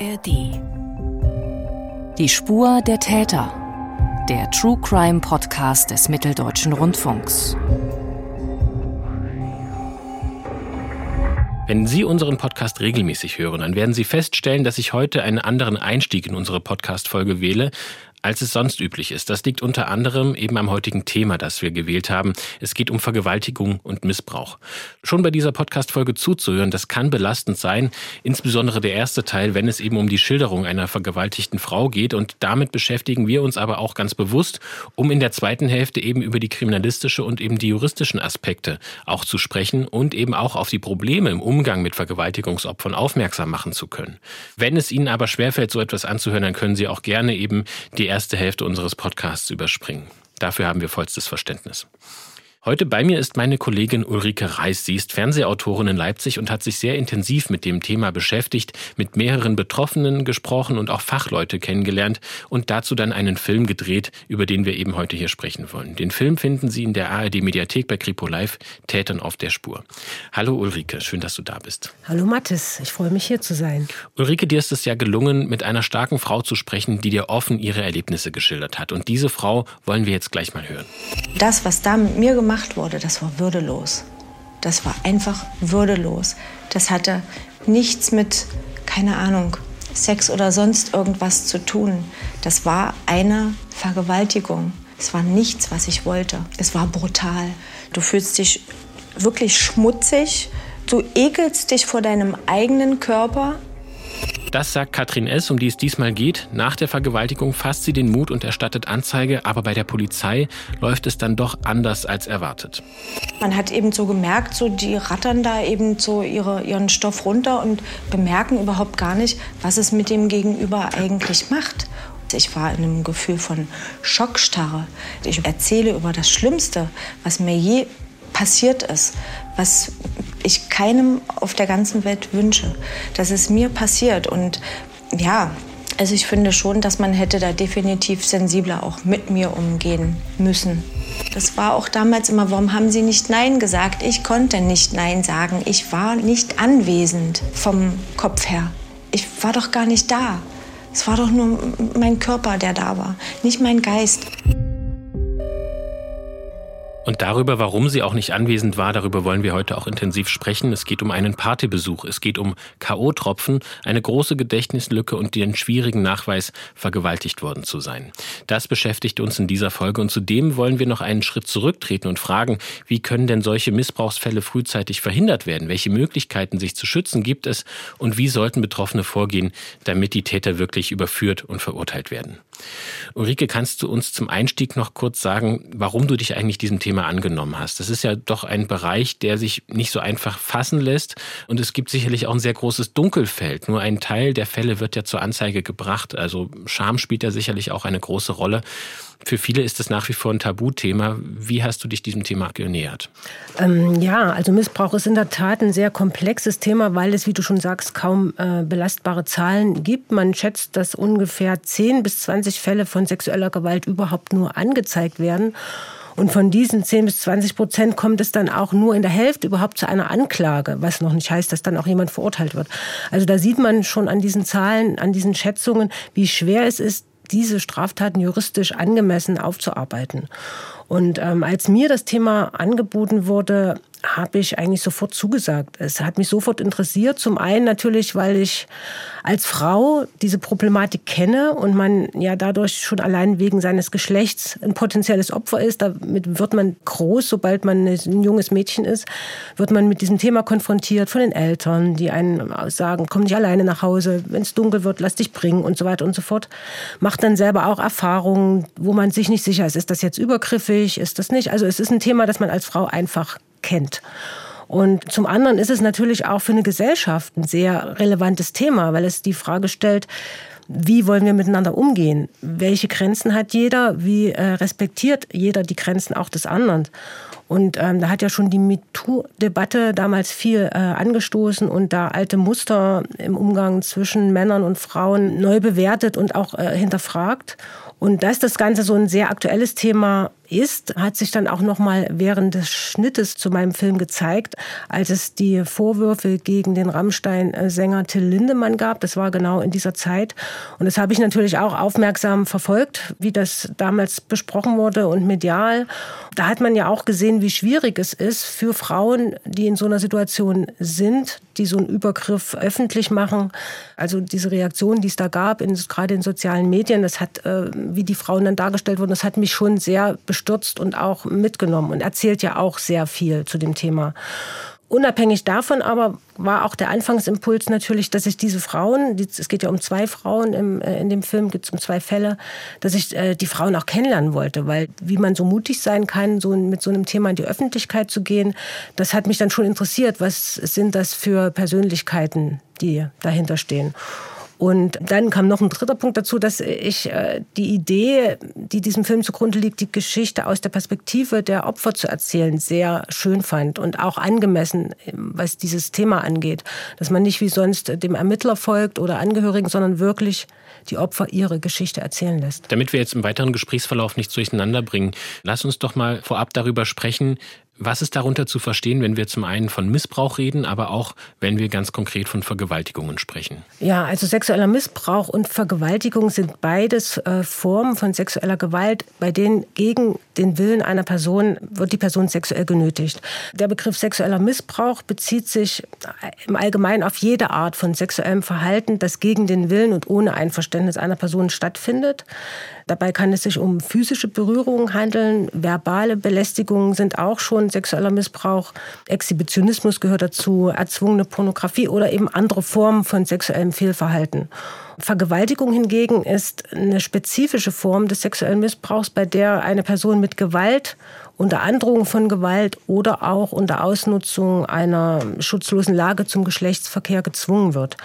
ARD. Die Spur der Täter. Der True Crime Podcast des Mitteldeutschen Rundfunks. Wenn Sie unseren Podcast regelmäßig hören, dann werden Sie feststellen, dass ich heute einen anderen Einstieg in unsere Podcast-Folge wähle, als es sonst üblich ist. Das liegt unter anderem eben am heutigen Thema, das wir gewählt haben. Es geht um Vergewaltigung und Missbrauch. Schon bei dieser Podcast-Folge zuzuhören, das kann belastend sein, insbesondere der erste Teil, wenn es eben um die Schilderung einer vergewaltigten Frau geht. Und damit beschäftigen wir uns aber auch ganz bewusst, um in der zweiten Hälfte eben über die kriminalistische und eben die juristischen Aspekte auch zu sprechen und eben auch auf die Probleme im Umgang mit Vergewaltigungsopfern aufmerksam machen zu können. Wenn es Ihnen aber schwerfällt, so etwas anzuhören, dann können Sie auch gerne eben die erste Hälfte unseres Podcasts überspringen. Dafür haben wir vollstes Verständnis. Heute bei mir ist meine Kollegin Ulrike Reis. Sie ist Fernsehautorin in Leipzig und hat sich sehr intensiv mit dem Thema beschäftigt, mit mehreren Betroffenen gesprochen und auch Fachleute kennengelernt und dazu dann einen Film gedreht, über den wir eben heute hier sprechen wollen. Den Film finden Sie in der ARD Mediathek bei Kripo Live, Tätern auf der Spur. Hallo Ulrike, schön, dass du da bist. Hallo Mathis, ich freue mich hier zu sein. Ulrike, dir ist es ja gelungen, mit einer starken Frau zu sprechen, die dir offen ihre Erlebnisse geschildert hat. Und diese Frau wollen wir jetzt gleich mal hören. Das, was da mit mir gemacht gemacht wurde, das war würdelos. Das war einfach würdelos. Das hatte nichts mit, keine Ahnung, Sex oder sonst irgendwas zu tun. Das war eine Vergewaltigung. Es war nichts, was ich wollte. Es war brutal. Du fühlst dich wirklich schmutzig. Du ekelst dich vor deinem eigenen Körper. Das sagt Katrin S., um die es diesmal geht. Nach der Vergewaltigung fasst sie den Mut und erstattet Anzeige, aber bei der Polizei läuft es dann doch anders als erwartet. Man hat eben so gemerkt, so die rattern da eben so ihre, ihren Stoff runter und bemerken überhaupt gar nicht, was es mit dem Gegenüber eigentlich macht. Ich war in einem Gefühl von Schockstarre. Ich erzähle über das Schlimmste, was mir je passiert ist, was ich keinem auf der ganzen Welt wünsche, dass es mir passiert. Und ja, also ich finde schon, dass man hätte da definitiv sensibler auch mit mir umgehen müssen. Das war auch damals immer, warum haben Sie nicht Nein gesagt? Ich konnte nicht Nein sagen. Ich war nicht anwesend vom Kopf her. Ich war doch gar nicht da. Es war doch nur mein Körper, der da war, nicht mein Geist. Und darüber, warum sie auch nicht anwesend war, darüber wollen wir heute auch intensiv sprechen. Es geht um einen Partybesuch, es geht um K.O.-Tropfen, eine große Gedächtnislücke und den schwierigen Nachweis, vergewaltigt worden zu sein. Das beschäftigt uns in dieser Folge und zudem wollen wir noch einen Schritt zurücktreten und fragen, wie können denn solche Missbrauchsfälle frühzeitig verhindert werden? Welche Möglichkeiten, sich zu schützen, gibt es? Und wie sollten Betroffene vorgehen, damit die Täter wirklich überführt und verurteilt werden? Ulrike, kannst du uns zum Einstieg noch kurz sagen, warum du dich eigentlich diesem Thema angenommen hast? Das ist ja doch ein Bereich, der sich nicht so einfach fassen lässt und es gibt sicherlich auch ein sehr großes Dunkelfeld. Nur ein Teil der Fälle wird ja zur Anzeige gebracht. Also Scham spielt ja sicherlich auch eine große Rolle. Für viele ist es nach wie vor ein Tabuthema. Wie hast du dich diesem Thema genähert? Ähm, ja, also Missbrauch ist in der Tat ein sehr komplexes Thema, weil es, wie du schon sagst, kaum äh, belastbare Zahlen gibt. Man schätzt, dass ungefähr 10 bis 20 Fälle von sexueller Gewalt überhaupt nur angezeigt werden. Und von diesen 10 bis 20 Prozent kommt es dann auch nur in der Hälfte überhaupt zu einer Anklage, was noch nicht heißt, dass dann auch jemand verurteilt wird. Also da sieht man schon an diesen Zahlen, an diesen Schätzungen, wie schwer es ist, diese Straftaten juristisch angemessen aufzuarbeiten. Und ähm, als mir das Thema angeboten wurde, habe ich eigentlich sofort zugesagt. Es hat mich sofort interessiert. Zum einen natürlich, weil ich als Frau diese Problematik kenne und man ja dadurch schon allein wegen seines Geschlechts ein potenzielles Opfer ist. Damit wird man groß, sobald man ein junges Mädchen ist, wird man mit diesem Thema konfrontiert von den Eltern, die einen sagen, komm nicht alleine nach Hause, wenn es dunkel wird, lass dich bringen und so weiter und so fort. Macht dann selber auch Erfahrungen, wo man sich nicht sicher ist, ist das jetzt übergriffig, ist das nicht. Also es ist ein Thema, das man als Frau einfach kennt. Und zum anderen ist es natürlich auch für eine Gesellschaft ein sehr relevantes Thema, weil es die Frage stellt, wie wollen wir miteinander umgehen? Welche Grenzen hat jeder? Wie äh, respektiert jeder die Grenzen auch des anderen? Und ähm, da hat ja schon die MeToo-Debatte damals viel äh, angestoßen und da alte Muster im Umgang zwischen Männern und Frauen neu bewertet und auch äh, hinterfragt. Und dass das Ganze so ein sehr aktuelles Thema ist, hat sich dann auch noch mal während des Schnittes zu meinem Film gezeigt, als es die Vorwürfe gegen den Rammstein-Sänger Till Lindemann gab. Das war genau in dieser Zeit. Und das habe ich natürlich auch aufmerksam verfolgt, wie das damals besprochen wurde und medial. Da hat man ja auch gesehen, wie schwierig es ist für Frauen, die in so einer Situation sind, die so einen Übergriff öffentlich machen. Also diese Reaktion, die es da gab, in, gerade in sozialen Medien, das hat, äh, wie die Frauen dann dargestellt wurden, das hat mich schon sehr bestürzt und auch mitgenommen und erzählt ja auch sehr viel zu dem Thema. Unabhängig davon aber war auch der Anfangsimpuls natürlich, dass ich diese Frauen, es geht ja um zwei Frauen im, äh, in dem Film, geht es um zwei Fälle, dass ich äh, die Frauen auch kennenlernen wollte, weil wie man so mutig sein kann, so mit so einem Thema in die Öffentlichkeit zu gehen, das hat mich dann schon interessiert. Was sind das für Persönlichkeiten, die dahinter stehen? Und dann kam noch ein dritter Punkt dazu, dass ich äh, die Idee, die diesem Film zugrunde liegt, die Geschichte aus der Perspektive der Opfer zu erzählen, sehr schön fand und auch angemessen, was dieses Thema angeht. Dass man nicht wie sonst dem Ermittler folgt oder Angehörigen, sondern wirklich die Opfer ihre Geschichte erzählen lässt. Damit wir jetzt im weiteren Gesprächsverlauf nichts durcheinander bringen, lass uns doch mal vorab darüber sprechen, was ist darunter zu verstehen, wenn wir zum einen von Missbrauch reden, aber auch wenn wir ganz konkret von Vergewaltigungen sprechen? Ja, also sexueller Missbrauch und Vergewaltigung sind beides äh, Formen von sexueller Gewalt, bei denen gegen den Willen einer Person wird die Person sexuell genötigt. Der Begriff sexueller Missbrauch bezieht sich im Allgemeinen auf jede Art von sexuellem Verhalten, das gegen den Willen und ohne Einverständnis einer Person stattfindet. Dabei kann es sich um physische Berührungen handeln. Verbale Belästigungen sind auch schon sexueller Missbrauch. Exhibitionismus gehört dazu, erzwungene Pornografie oder eben andere Formen von sexuellem Fehlverhalten. Vergewaltigung hingegen ist eine spezifische Form des sexuellen Missbrauchs, bei der eine Person mit Gewalt unter Androhung von Gewalt oder auch unter Ausnutzung einer schutzlosen Lage zum Geschlechtsverkehr gezwungen wird.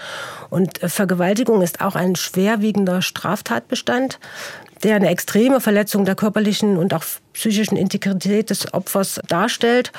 Und Vergewaltigung ist auch ein schwerwiegender Straftatbestand der eine extreme Verletzung der körperlichen und auch psychischen Integrität des Opfers darstellt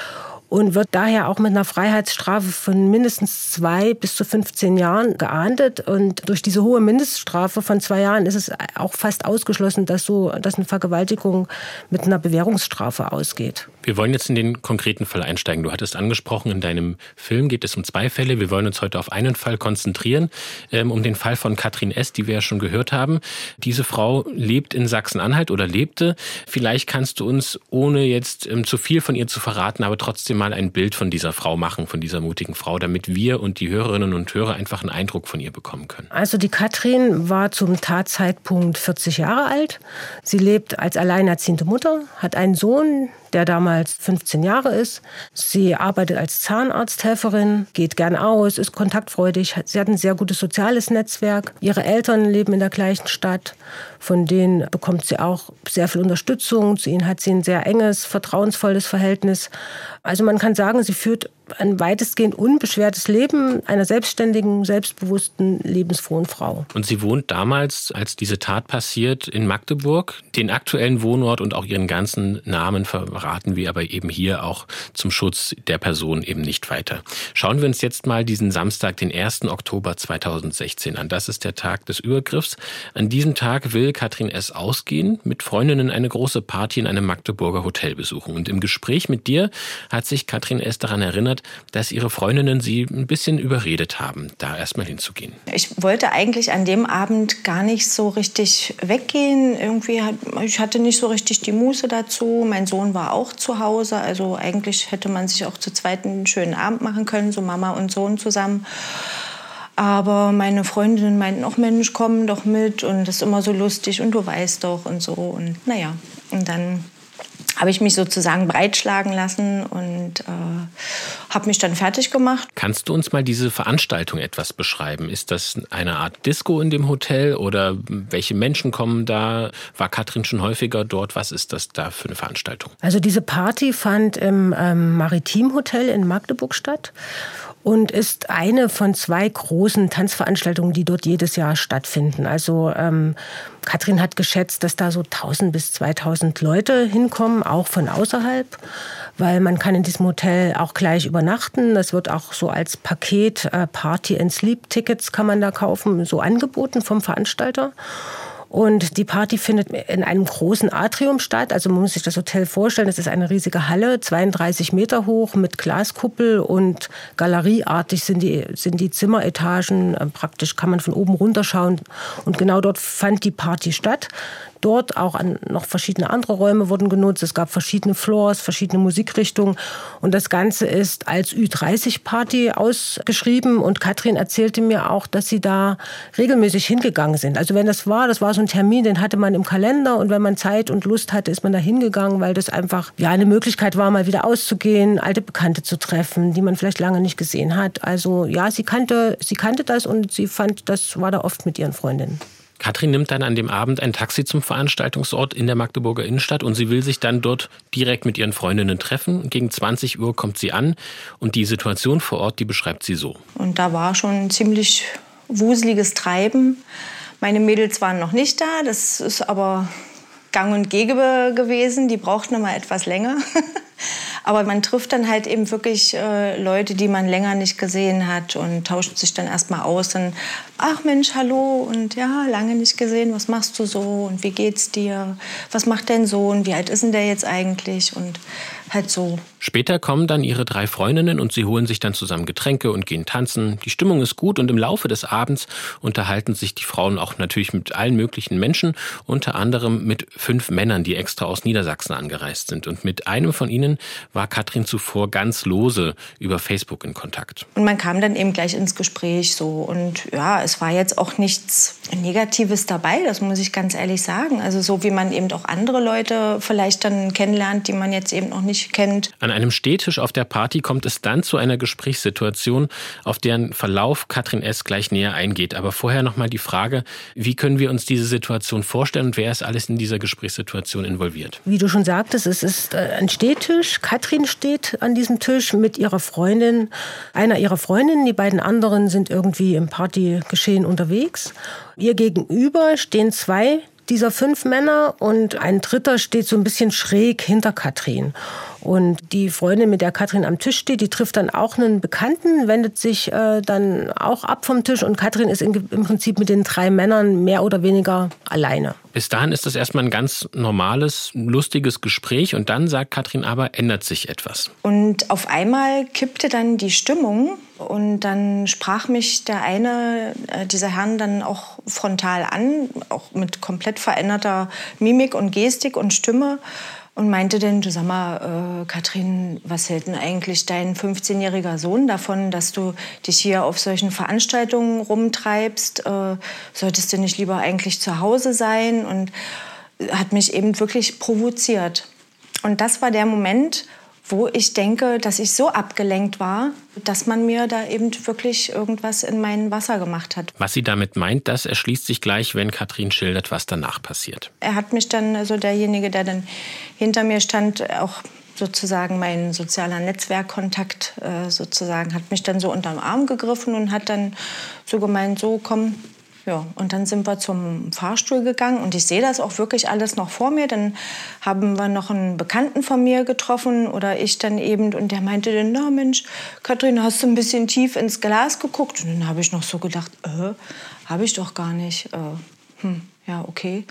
und wird daher auch mit einer Freiheitsstrafe von mindestens zwei bis zu 15 Jahren geahndet. Und durch diese hohe Mindeststrafe von zwei Jahren ist es auch fast ausgeschlossen, dass so, dass eine Vergewaltigung mit einer Bewährungsstrafe ausgeht. Wir wollen jetzt in den konkreten Fall einsteigen. Du hattest angesprochen, in deinem Film geht es um zwei Fälle. Wir wollen uns heute auf einen Fall konzentrieren, ähm, um den Fall von Katrin S., die wir ja schon gehört haben. Diese Frau lebt in Sachsen-Anhalt oder lebte. Vielleicht kannst du uns, ohne jetzt ähm, zu viel von ihr zu verraten, aber trotzdem mal ein Bild von dieser Frau machen, von dieser mutigen Frau, damit wir und die Hörerinnen und Hörer einfach einen Eindruck von ihr bekommen können. Also die Katrin war zum Tatzeitpunkt 40 Jahre alt. Sie lebt als alleinerziehende Mutter, hat einen Sohn, der damals 15 Jahre ist. Sie arbeitet als Zahnarzthelferin, geht gern aus, ist kontaktfreudig. Sie hat ein sehr gutes soziales Netzwerk. Ihre Eltern leben in der gleichen Stadt. Von denen bekommt sie auch sehr viel Unterstützung. Zu ihnen hat sie ein sehr enges, vertrauensvolles Verhältnis. Also man kann sagen, sie führt ein weitestgehend unbeschwertes Leben einer selbstständigen, selbstbewussten, lebensfrohen Frau. Und sie wohnt damals, als diese Tat passiert, in Magdeburg. Den aktuellen Wohnort und auch ihren ganzen Namen verraten wir aber eben hier auch zum Schutz der Person eben nicht weiter. Schauen wir uns jetzt mal diesen Samstag, den 1. Oktober 2016 an. Das ist der Tag des Übergriffs. An diesem Tag will Katrin S. ausgehen, mit Freundinnen eine große Party in einem Magdeburger Hotel besuchen. Und im Gespräch mit dir hat sich Katrin S. daran erinnert, erinnert, dass ihre Freundinnen sie ein bisschen überredet haben, da erstmal hinzugehen. Ich wollte eigentlich an dem Abend gar nicht so richtig weggehen. Irgendwie hat, ich hatte nicht so richtig die Muße dazu. Mein Sohn war auch zu Hause. Also eigentlich hätte man sich auch zu zweit einen schönen Abend machen können, so Mama und Sohn zusammen. Aber meine Freundinnen meinten auch, Mensch, komm doch mit und das ist immer so lustig und du weißt doch und so. Und naja, und dann habe ich mich sozusagen breitschlagen lassen und äh, habe mich dann fertig gemacht. Kannst du uns mal diese Veranstaltung etwas beschreiben? Ist das eine Art Disco in dem Hotel oder welche Menschen kommen da? War Katrin schon häufiger dort? Was ist das da für eine Veranstaltung? Also diese Party fand im ähm, Maritimhotel in Magdeburg statt und ist eine von zwei großen Tanzveranstaltungen, die dort jedes Jahr stattfinden. Also ähm, Katrin hat geschätzt, dass da so 1000 bis 2000 Leute hinkommen, auch von außerhalb, weil man kann in diesem Hotel auch gleich übernachten. Das wird auch so als Paket äh, Party and Sleep Tickets kann man da kaufen, so angeboten vom Veranstalter. Und die Party findet in einem großen Atrium statt. Also man muss sich das Hotel vorstellen, es ist eine riesige Halle, 32 Meter hoch mit Glaskuppel und galerieartig sind die, sind die Zimmeretagen. Äh, praktisch kann man von oben runterschauen. Und genau dort fand die Party statt dort. Auch an, noch verschiedene andere Räume wurden genutzt. Es gab verschiedene Floors, verschiedene Musikrichtungen. Und das Ganze ist als Ü30-Party ausgeschrieben. Und Katrin erzählte mir auch, dass sie da regelmäßig hingegangen sind. Also wenn das war, das war so ein Termin, den hatte man im Kalender. Und wenn man Zeit und Lust hatte, ist man da hingegangen, weil das einfach ja, eine Möglichkeit war, mal wieder auszugehen, alte Bekannte zu treffen, die man vielleicht lange nicht gesehen hat. Also ja, sie kannte, sie kannte das und sie fand, das war da oft mit ihren Freundinnen. Katrin nimmt dann an dem Abend ein Taxi zum Veranstaltungsort in der Magdeburger Innenstadt und sie will sich dann dort direkt mit ihren Freundinnen treffen. Gegen 20 Uhr kommt sie an und die Situation vor Ort, die beschreibt sie so. Und da war schon ziemlich wuseliges Treiben. Meine Mädels waren noch nicht da, das ist aber gang und gäbe gewesen. Die brauchten immer etwas länger. Aber man trifft dann halt eben wirklich äh, Leute, die man länger nicht gesehen hat und tauscht sich dann erstmal aus. Und, ach Mensch, hallo und ja, lange nicht gesehen, was machst du so und wie geht's dir? Was macht dein Sohn? Wie alt ist denn der jetzt eigentlich? Und halt so. Später kommen dann ihre drei Freundinnen und sie holen sich dann zusammen Getränke und gehen tanzen. Die Stimmung ist gut und im Laufe des Abends unterhalten sich die Frauen auch natürlich mit allen möglichen Menschen, unter anderem mit fünf Männern, die extra aus Niedersachsen angereist sind. Und mit einem von ihnen war Katrin zuvor ganz lose über Facebook in Kontakt. Und man kam dann eben gleich ins Gespräch so und ja, es war jetzt auch nichts Negatives dabei, das muss ich ganz ehrlich sagen. Also so wie man eben auch andere Leute vielleicht dann kennenlernt, die man jetzt eben noch nicht kennt. An einem Stehtisch auf der Party kommt es dann zu einer Gesprächssituation, auf deren Verlauf Katrin S. gleich näher eingeht. Aber vorher noch mal die Frage, wie können wir uns diese Situation vorstellen und wer ist alles in dieser Gesprächssituation involviert? Wie du schon sagtest, es ist äh, ein Stehtisch. Katrin steht an diesem Tisch mit ihrer Freundin, einer ihrer Freundinnen. Die beiden anderen sind irgendwie im Partygeschehen unterwegs. Ihr gegenüber stehen zwei dieser fünf Männer und ein dritter steht so ein bisschen schräg hinter Katrin. Und die Freundin, mit der Katrin am Tisch steht, die trifft dann auch einen Bekannten, wendet sich äh, dann auch ab vom Tisch und Katrin ist in, im Prinzip mit den drei Männern mehr oder weniger alleine. Bis dahin ist das erstmal ein ganz normales, lustiges Gespräch und dann sagt Katrin aber, ändert sich etwas. Und auf einmal kippte dann die Stimmung und dann sprach mich der eine äh, dieser Herren dann auch frontal an, auch mit komplett veränderter Mimik und Gestik und Stimme und meinte denn, du sag mal, äh, Katrin, was hält denn eigentlich dein 15-jähriger Sohn davon, dass du dich hier auf solchen Veranstaltungen rumtreibst? Äh, solltest du nicht lieber eigentlich zu Hause sein? Und hat mich eben wirklich provoziert. Und das war der Moment, wo ich denke, dass ich so abgelenkt war, dass man mir da eben wirklich irgendwas in mein Wasser gemacht hat. Was sie damit meint, das erschließt sich gleich, wenn Katrin schildert, was danach passiert. Er hat mich dann, also derjenige, der dann hinter mir stand, auch sozusagen mein sozialer Netzwerkkontakt äh, sozusagen, hat mich dann so unterm Arm gegriffen und hat dann so gemeint, so komm, ja, und dann sind wir zum Fahrstuhl gegangen und ich sehe das auch wirklich alles noch vor mir. Dann haben wir noch einen Bekannten von mir getroffen oder ich dann eben und der meinte dann, na Mensch, Kathrin, hast du ein bisschen tief ins Glas geguckt? Und dann habe ich noch so gedacht, äh, habe ich doch gar nicht. Äh, hm, ja, okay.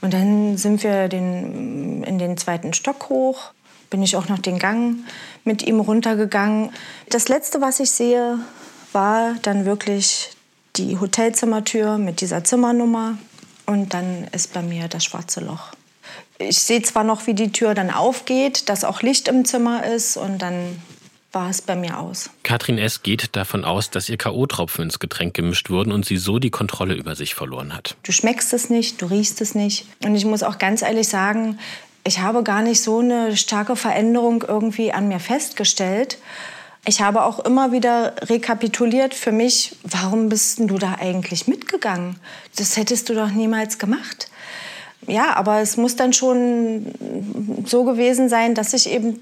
Und dann sind wir den, in den zweiten Stock hoch, bin ich auch noch den Gang mit ihm runtergegangen. Das Letzte, was ich sehe, war dann wirklich die Hotelzimmertür mit dieser Zimmernummer und dann ist bei mir das schwarze Loch. Ich sehe zwar noch, wie die Tür dann aufgeht, dass auch Licht im Zimmer ist und dann war es bei mir aus. Katrin S. geht davon aus, dass ihr K.O.-Tropfen ins Getränk gemischt wurden und sie so die Kontrolle über sich verloren hat. Du schmeckst es nicht, du riechst es nicht. Und ich muss auch ganz ehrlich sagen, ich habe gar nicht so eine starke Veränderung irgendwie an mir festgestellt. Ich habe auch immer wieder rekapituliert für mich, warum bist du da eigentlich mitgegangen? Das hättest du doch niemals gemacht. Ja, aber es muss dann schon so gewesen sein, dass ich eben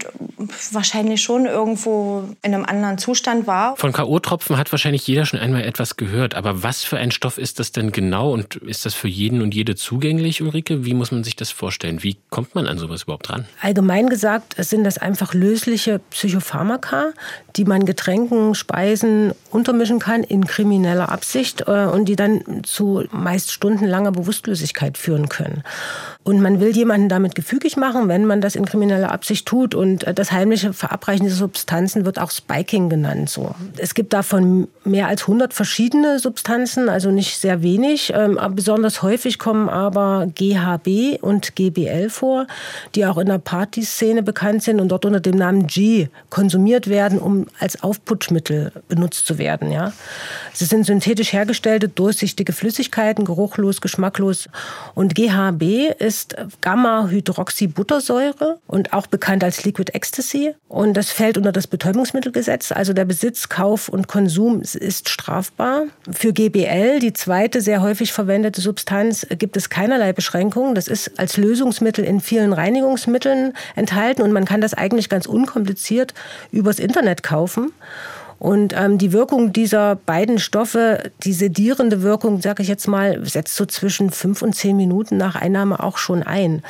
wahrscheinlich schon irgendwo in einem anderen Zustand war. Von K.O.-Tropfen hat wahrscheinlich jeder schon einmal etwas gehört. Aber was für ein Stoff ist das denn genau und ist das für jeden und jede zugänglich, Ulrike? Wie muss man sich das vorstellen? Wie kommt man an sowas überhaupt ran? Allgemein gesagt sind das einfach lösliche Psychopharmaka, die man Getränken, Speisen untermischen kann in krimineller Absicht äh, und die dann zu meist stundenlanger Bewusstlosigkeit führen können. Und man will jemanden damit gefügig machen, wenn man das in krimineller Absicht tut. Und äh, das heimliche Verabreichen dieser Substanzen wird auch Spiking genannt. So. Es gibt davon mehr als 100 verschiedene Substanzen, also nicht sehr wenig. Ähm, besonders häufig kommen aber GHB und GBL vor, die auch in der Partyszene bekannt sind und dort unter dem Namen G konsumiert werden, um als Aufputschmittel benutzt zu werden. Ja. Sie sind synthetisch hergestellte, durchsichtige Flüssigkeiten, geruchlos, geschmacklos. Und GHB ist Gamma-Hydroxybuttersäure und auch bekannt als Liquid Ecstasy. Und das fällt unter das Betäubungsmittelgesetz. Also der Besitz, Kauf und Konsum ist strafbar. Für GBL, die zweite sehr häufig verwendete Substanz, gibt es keinerlei Beschränkungen. Das ist als Lösungsmittel in vielen Reinigungsmitteln enthalten und man kann das eigentlich ganz unkompliziert übers Internet kaufen. Und ähm, die Wirkung dieser beiden Stoffe, die sedierende Wirkung, sage ich jetzt mal, setzt so zwischen fünf und zehn Minuten nach Einnahme auch schon ein.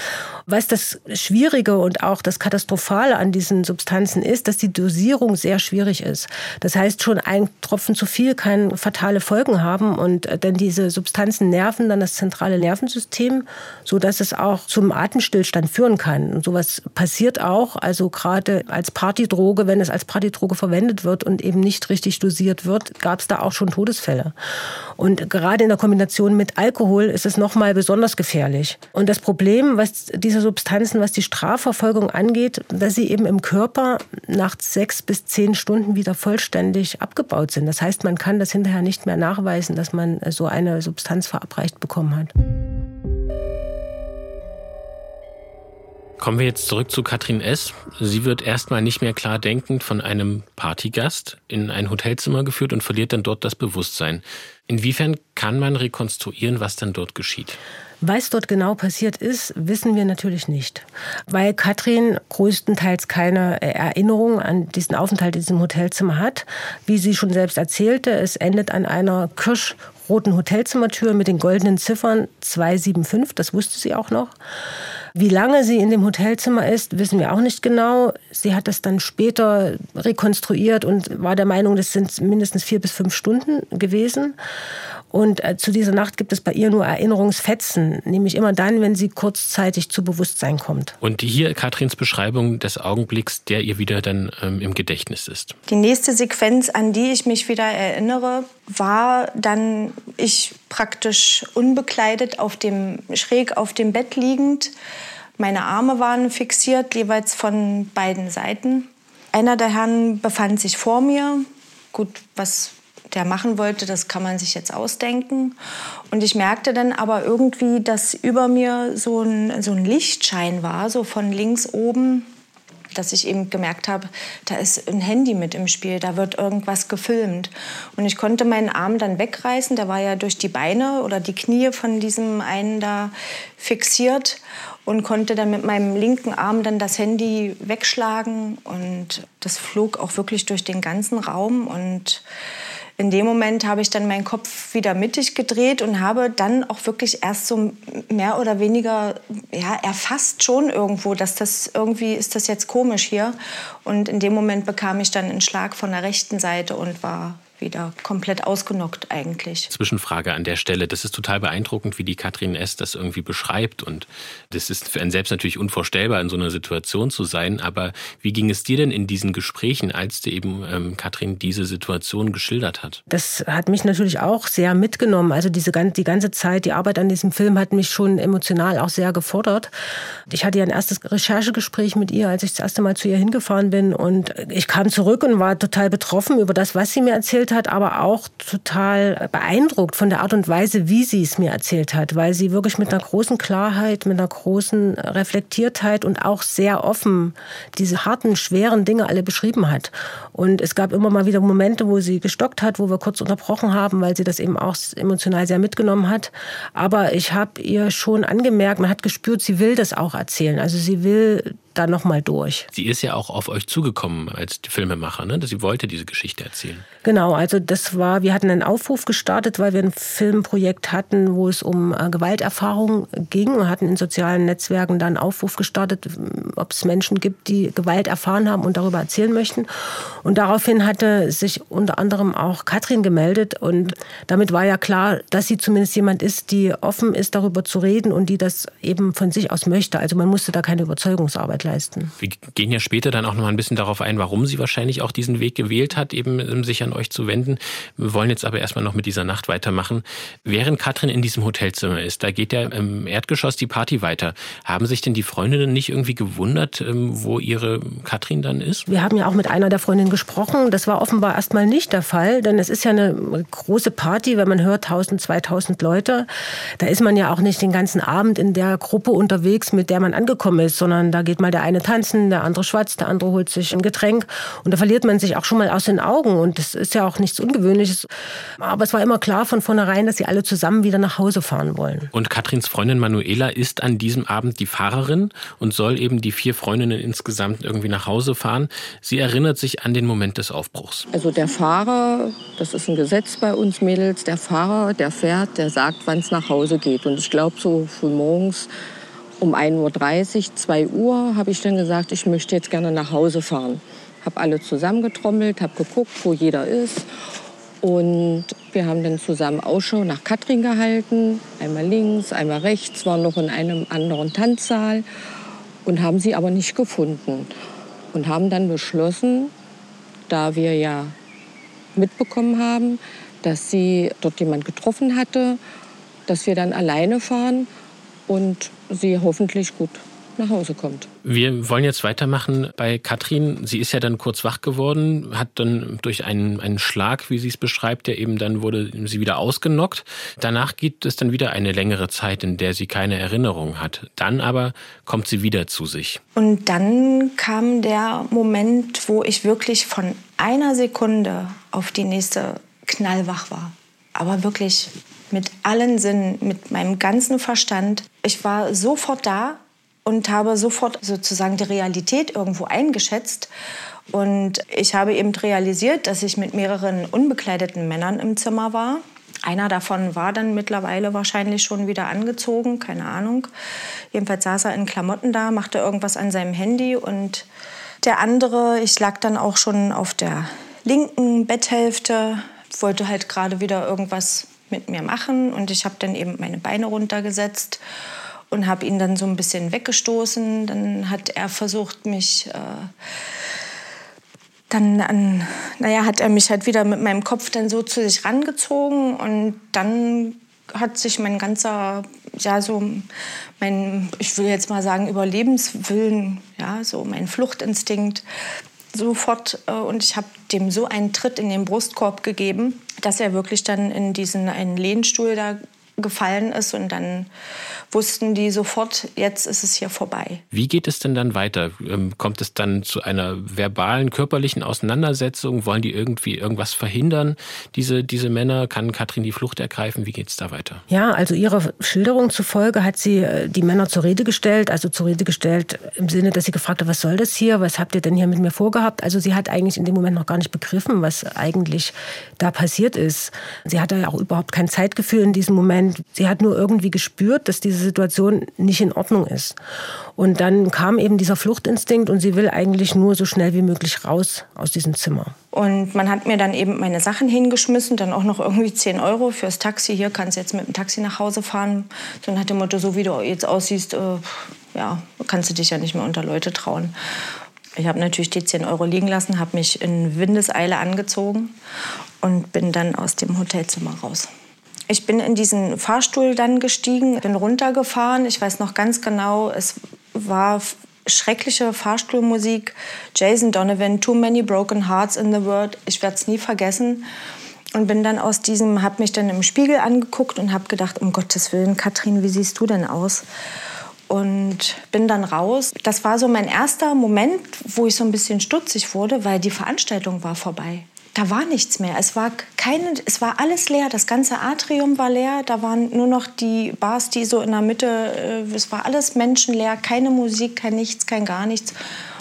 Was das Schwierige und auch das Katastrophale an diesen Substanzen ist, dass die Dosierung sehr schwierig ist. Das heißt, schon ein Tropfen zu viel kann fatale Folgen haben und äh, denn diese Substanzen nerven dann das zentrale Nervensystem, so dass es auch zum Atemstillstand führen kann. Und sowas passiert auch, also gerade als Partydroge, wenn es als Partydroge verwendet wird und eben nicht richtig dosiert wird, gab es da auch schon Todesfälle. Und gerade in der Kombination mit Alkohol ist es nochmal besonders gefährlich. Und das Problem, was diese Substanzen, was die Strafverfolgung angeht, dass sie eben im Körper nach sechs bis zehn Stunden wieder vollständig abgebaut sind. Das heißt, man kann das hinterher nicht mehr nachweisen, dass man so eine Substanz verabreicht bekommen hat. Kommen wir jetzt zurück zu Katrin S. Sie wird erstmal nicht mehr klar denkend von einem Partygast in ein Hotelzimmer geführt und verliert dann dort das Bewusstsein. Inwiefern kann man rekonstruieren, was dann dort geschieht? Was dort genau passiert ist, wissen wir natürlich nicht, weil Katrin größtenteils keine Erinnerung an diesen Aufenthalt in diesem Hotelzimmer hat. Wie sie schon selbst erzählte, es endet an einer kirschroten Hotelzimmertür mit den goldenen Ziffern 275, das wusste sie auch noch. Wie lange sie in dem Hotelzimmer ist, wissen wir auch nicht genau. Sie hat das dann später rekonstruiert und war der Meinung, das sind mindestens vier bis fünf Stunden gewesen. Und äh, zu dieser Nacht gibt es bei ihr nur Erinnerungsfetzen, nämlich immer dann, wenn sie kurzzeitig zu Bewusstsein kommt. Und hier Katrins Beschreibung des Augenblicks, der ihr wieder dann ähm, im Gedächtnis ist. Die nächste Sequenz, an die ich mich wieder erinnere, war dann ich praktisch unbekleidet auf dem schräg auf dem Bett liegend. Meine Arme waren fixiert, jeweils von beiden Seiten. Einer der Herren befand sich vor mir. Gut, was der machen wollte, das kann man sich jetzt ausdenken. Und ich merkte dann aber irgendwie, dass über mir so ein, so ein Lichtschein war, so von links oben dass ich eben gemerkt habe, da ist ein Handy mit im Spiel, da wird irgendwas gefilmt. Und ich konnte meinen Arm dann wegreißen, der war ja durch die Beine oder die Knie von diesem einen da fixiert und konnte dann mit meinem linken Arm dann das Handy wegschlagen und das flog auch wirklich durch den ganzen Raum und in dem Moment habe ich dann meinen Kopf wieder mittig gedreht und habe dann auch wirklich erst so mehr oder weniger ja, erfasst schon irgendwo, dass das irgendwie ist das jetzt komisch hier. Und in dem Moment bekam ich dann einen Schlag von der rechten Seite und war wieder komplett ausgenockt eigentlich. Zwischenfrage an der Stelle. Das ist total beeindruckend, wie die Katrin S. das irgendwie beschreibt. Und das ist für einen selbst natürlich unvorstellbar, in so einer Situation zu sein. Aber wie ging es dir denn in diesen Gesprächen, als dir eben ähm, Katrin diese Situation geschildert hat? Das hat mich natürlich auch sehr mitgenommen. Also diese, die ganze Zeit, die Arbeit an diesem Film hat mich schon emotional auch sehr gefordert. Ich hatte ja ein erstes Recherchegespräch mit ihr, als ich das erste Mal zu ihr hingefahren bin. Und ich kam zurück und war total betroffen über das, was sie mir erzählt erzählt hat, aber auch total beeindruckt von der Art und Weise, wie sie es mir erzählt hat, weil sie wirklich mit einer großen Klarheit, mit einer großen Reflektiertheit und auch sehr offen diese harten, schweren Dinge alle beschrieben hat. Und es gab immer mal wieder Momente, wo sie gestockt hat, wo wir kurz unterbrochen haben, weil sie das eben auch emotional sehr mitgenommen hat. Aber ich habe ihr schon angemerkt, man hat gespürt, sie will das auch erzählen. Also sie will da nochmal durch. Sie ist ja auch auf euch zugekommen als Filmemacher, ne? Sie wollte diese Geschichte erzählen. Genau, also das war, wir hatten einen Aufruf gestartet, weil wir ein Filmprojekt hatten, wo es um äh, Gewalterfahrung ging und hatten in sozialen Netzwerken dann einen Aufruf gestartet, ob es Menschen gibt, die Gewalt erfahren haben und darüber erzählen möchten. Und daraufhin hatte sich unter anderem auch Katrin gemeldet und damit war ja klar, dass sie zumindest jemand ist, die offen ist, darüber zu reden und die das eben von sich aus möchte. Also man musste da keine Überzeugungsarbeit leisten. Wir gehen ja später dann auch noch mal ein bisschen darauf ein, warum sie wahrscheinlich auch diesen Weg gewählt hat, eben ähm, sich an euch zu wenden. Wir wollen jetzt aber erstmal noch mit dieser Nacht weitermachen. Während Katrin in diesem Hotelzimmer ist, da geht ja im Erdgeschoss die Party weiter. Haben sich denn die Freundinnen nicht irgendwie gewundert, ähm, wo ihre Katrin dann ist? Wir haben ja auch mit einer der Freundinnen gesprochen. Das war offenbar erstmal nicht der Fall, denn es ist ja eine große Party, wenn man hört 1000, 2000 Leute. Da ist man ja auch nicht den ganzen Abend in der Gruppe unterwegs, mit der man angekommen ist, sondern da geht mal der eine tanzen, der andere schwatzt, der andere holt sich ein Getränk. Und da verliert man sich auch schon mal aus den Augen. Und das ist ja auch nichts Ungewöhnliches. Aber es war immer klar von vornherein, dass sie alle zusammen wieder nach Hause fahren wollen. Und Katrins Freundin Manuela ist an diesem Abend die Fahrerin und soll eben die vier Freundinnen insgesamt irgendwie nach Hause fahren. Sie erinnert sich an den Moment des Aufbruchs. Also der Fahrer, das ist ein Gesetz bei uns Mädels, der Fahrer, der fährt, der sagt, wann es nach Hause geht. Und ich glaube, so früh morgens um 1.30 Uhr, 2 Uhr habe ich dann gesagt, ich möchte jetzt gerne nach Hause fahren. Habe alle zusammengetrommelt, habe geguckt, wo jeder ist. Und wir haben dann zusammen Ausschau nach Katrin gehalten. Einmal links, einmal rechts, waren noch in einem anderen Tanzsaal und haben sie aber nicht gefunden. Und haben dann beschlossen, da wir ja mitbekommen haben, dass sie dort jemand getroffen hatte, dass wir dann alleine fahren und sie hoffentlich gut nach Hause kommt. Wir wollen jetzt weitermachen bei Katrin. Sie ist ja dann kurz wach geworden, hat dann durch einen, einen Schlag, wie sie es beschreibt, der eben dann wurde sie wieder ausgenockt. Danach gibt es dann wieder eine längere Zeit, in der sie keine Erinnerung hat. Dann aber kommt sie wieder zu sich. Und dann kam der Moment, wo ich wirklich von einer Sekunde auf die nächste knallwach war. Aber wirklich mit allen Sinnen, mit meinem ganzen Verstand. Ich war sofort da und habe sofort sozusagen die Realität irgendwo eingeschätzt. Und ich habe eben realisiert, dass ich mit mehreren unbekleideten Männern im Zimmer war. Einer davon war dann mittlerweile wahrscheinlich schon wieder angezogen, keine Ahnung. Jedenfalls saß er in Klamotten da, machte irgendwas an seinem Handy und der andere, ich lag dann auch schon auf der linken Betthälfte, wollte halt gerade wieder irgendwas mit mir machen. Und ich habe dann eben meine Beine runtergesetzt und habe ihn dann so ein bisschen weggestoßen. Dann hat er versucht, mich... Äh, dann an, naja, hat er mich halt wieder mit meinem Kopf dann so zu sich rangezogen und dann hat sich mein ganzer, ja, so mein, ich will jetzt mal sagen, Überlebenswillen, ja, so mein Fluchtinstinkt sofort äh, und ich habe dem so einen Tritt in den Brustkorb gegeben, dass er wirklich dann in diesen einen Lehnstuhl da gefallen ist und dann wussten die sofort, jetzt ist es hier vorbei. Wie geht es denn dann weiter? Ähm, kommt es dann zu einer verbalen, körperlichen Auseinandersetzung? Wollen die irgendwie irgendwas verhindern, diese, diese Männer? Kann Katrin die Flucht ergreifen? Wie geht es da weiter? Ja, also ihrer Schilderung zufolge hat sie äh, die Männer zur Rede gestellt, also zur Rede gestellt im Sinne, dass sie gefragt hat, was soll das hier? Was habt ihr denn hier mit mir vorgehabt? Also sie hat eigentlich in dem Moment noch gar nicht begriffen, was eigentlich da passiert ist. Sie hatte ja auch überhaupt kein Zeitgefühl in diesem Moment. Sie hat nur irgendwie gespürt, dass diese diese Situation nicht in Ordnung ist. Und dann kam eben dieser Fluchtinstinkt und sie will eigentlich nur so schnell wie möglich raus aus diesem Zimmer. Und man hat mir dann eben meine Sachen hingeschmissen, dann auch noch irgendwie 10 Euro fürs Taxi. Hier kannst du jetzt mit dem Taxi nach Hause fahren. So nach dem Motto, so wie du jetzt aussiehst, äh, ja, kannst du dich ja nicht mehr unter Leute trauen. Ich habe natürlich die 10 Euro liegen lassen, habe mich in Windeseile angezogen und bin dann aus dem Hotelzimmer raus. Ich bin in diesen Fahrstuhl dann gestiegen, bin runtergefahren. Ich weiß noch ganz genau, es war schreckliche Fahrstuhlmusik. Jason Donovan, Too Many Broken Hearts in the World. Ich werde es nie vergessen. Und bin dann aus diesem, habe mich dann im Spiegel angeguckt und habe gedacht, um Gottes Willen, Katrin, wie siehst du denn aus? Und bin dann raus. Das war so mein erster Moment, wo ich so ein bisschen stutzig wurde, weil die Veranstaltung war vorbei da war nichts mehr. Es war, keine, es war alles leer. Das ganze Atrium war leer. Da waren nur noch die Bars, die so in der Mitte, äh, es war alles menschenleer. Keine Musik, kein nichts, kein gar nichts.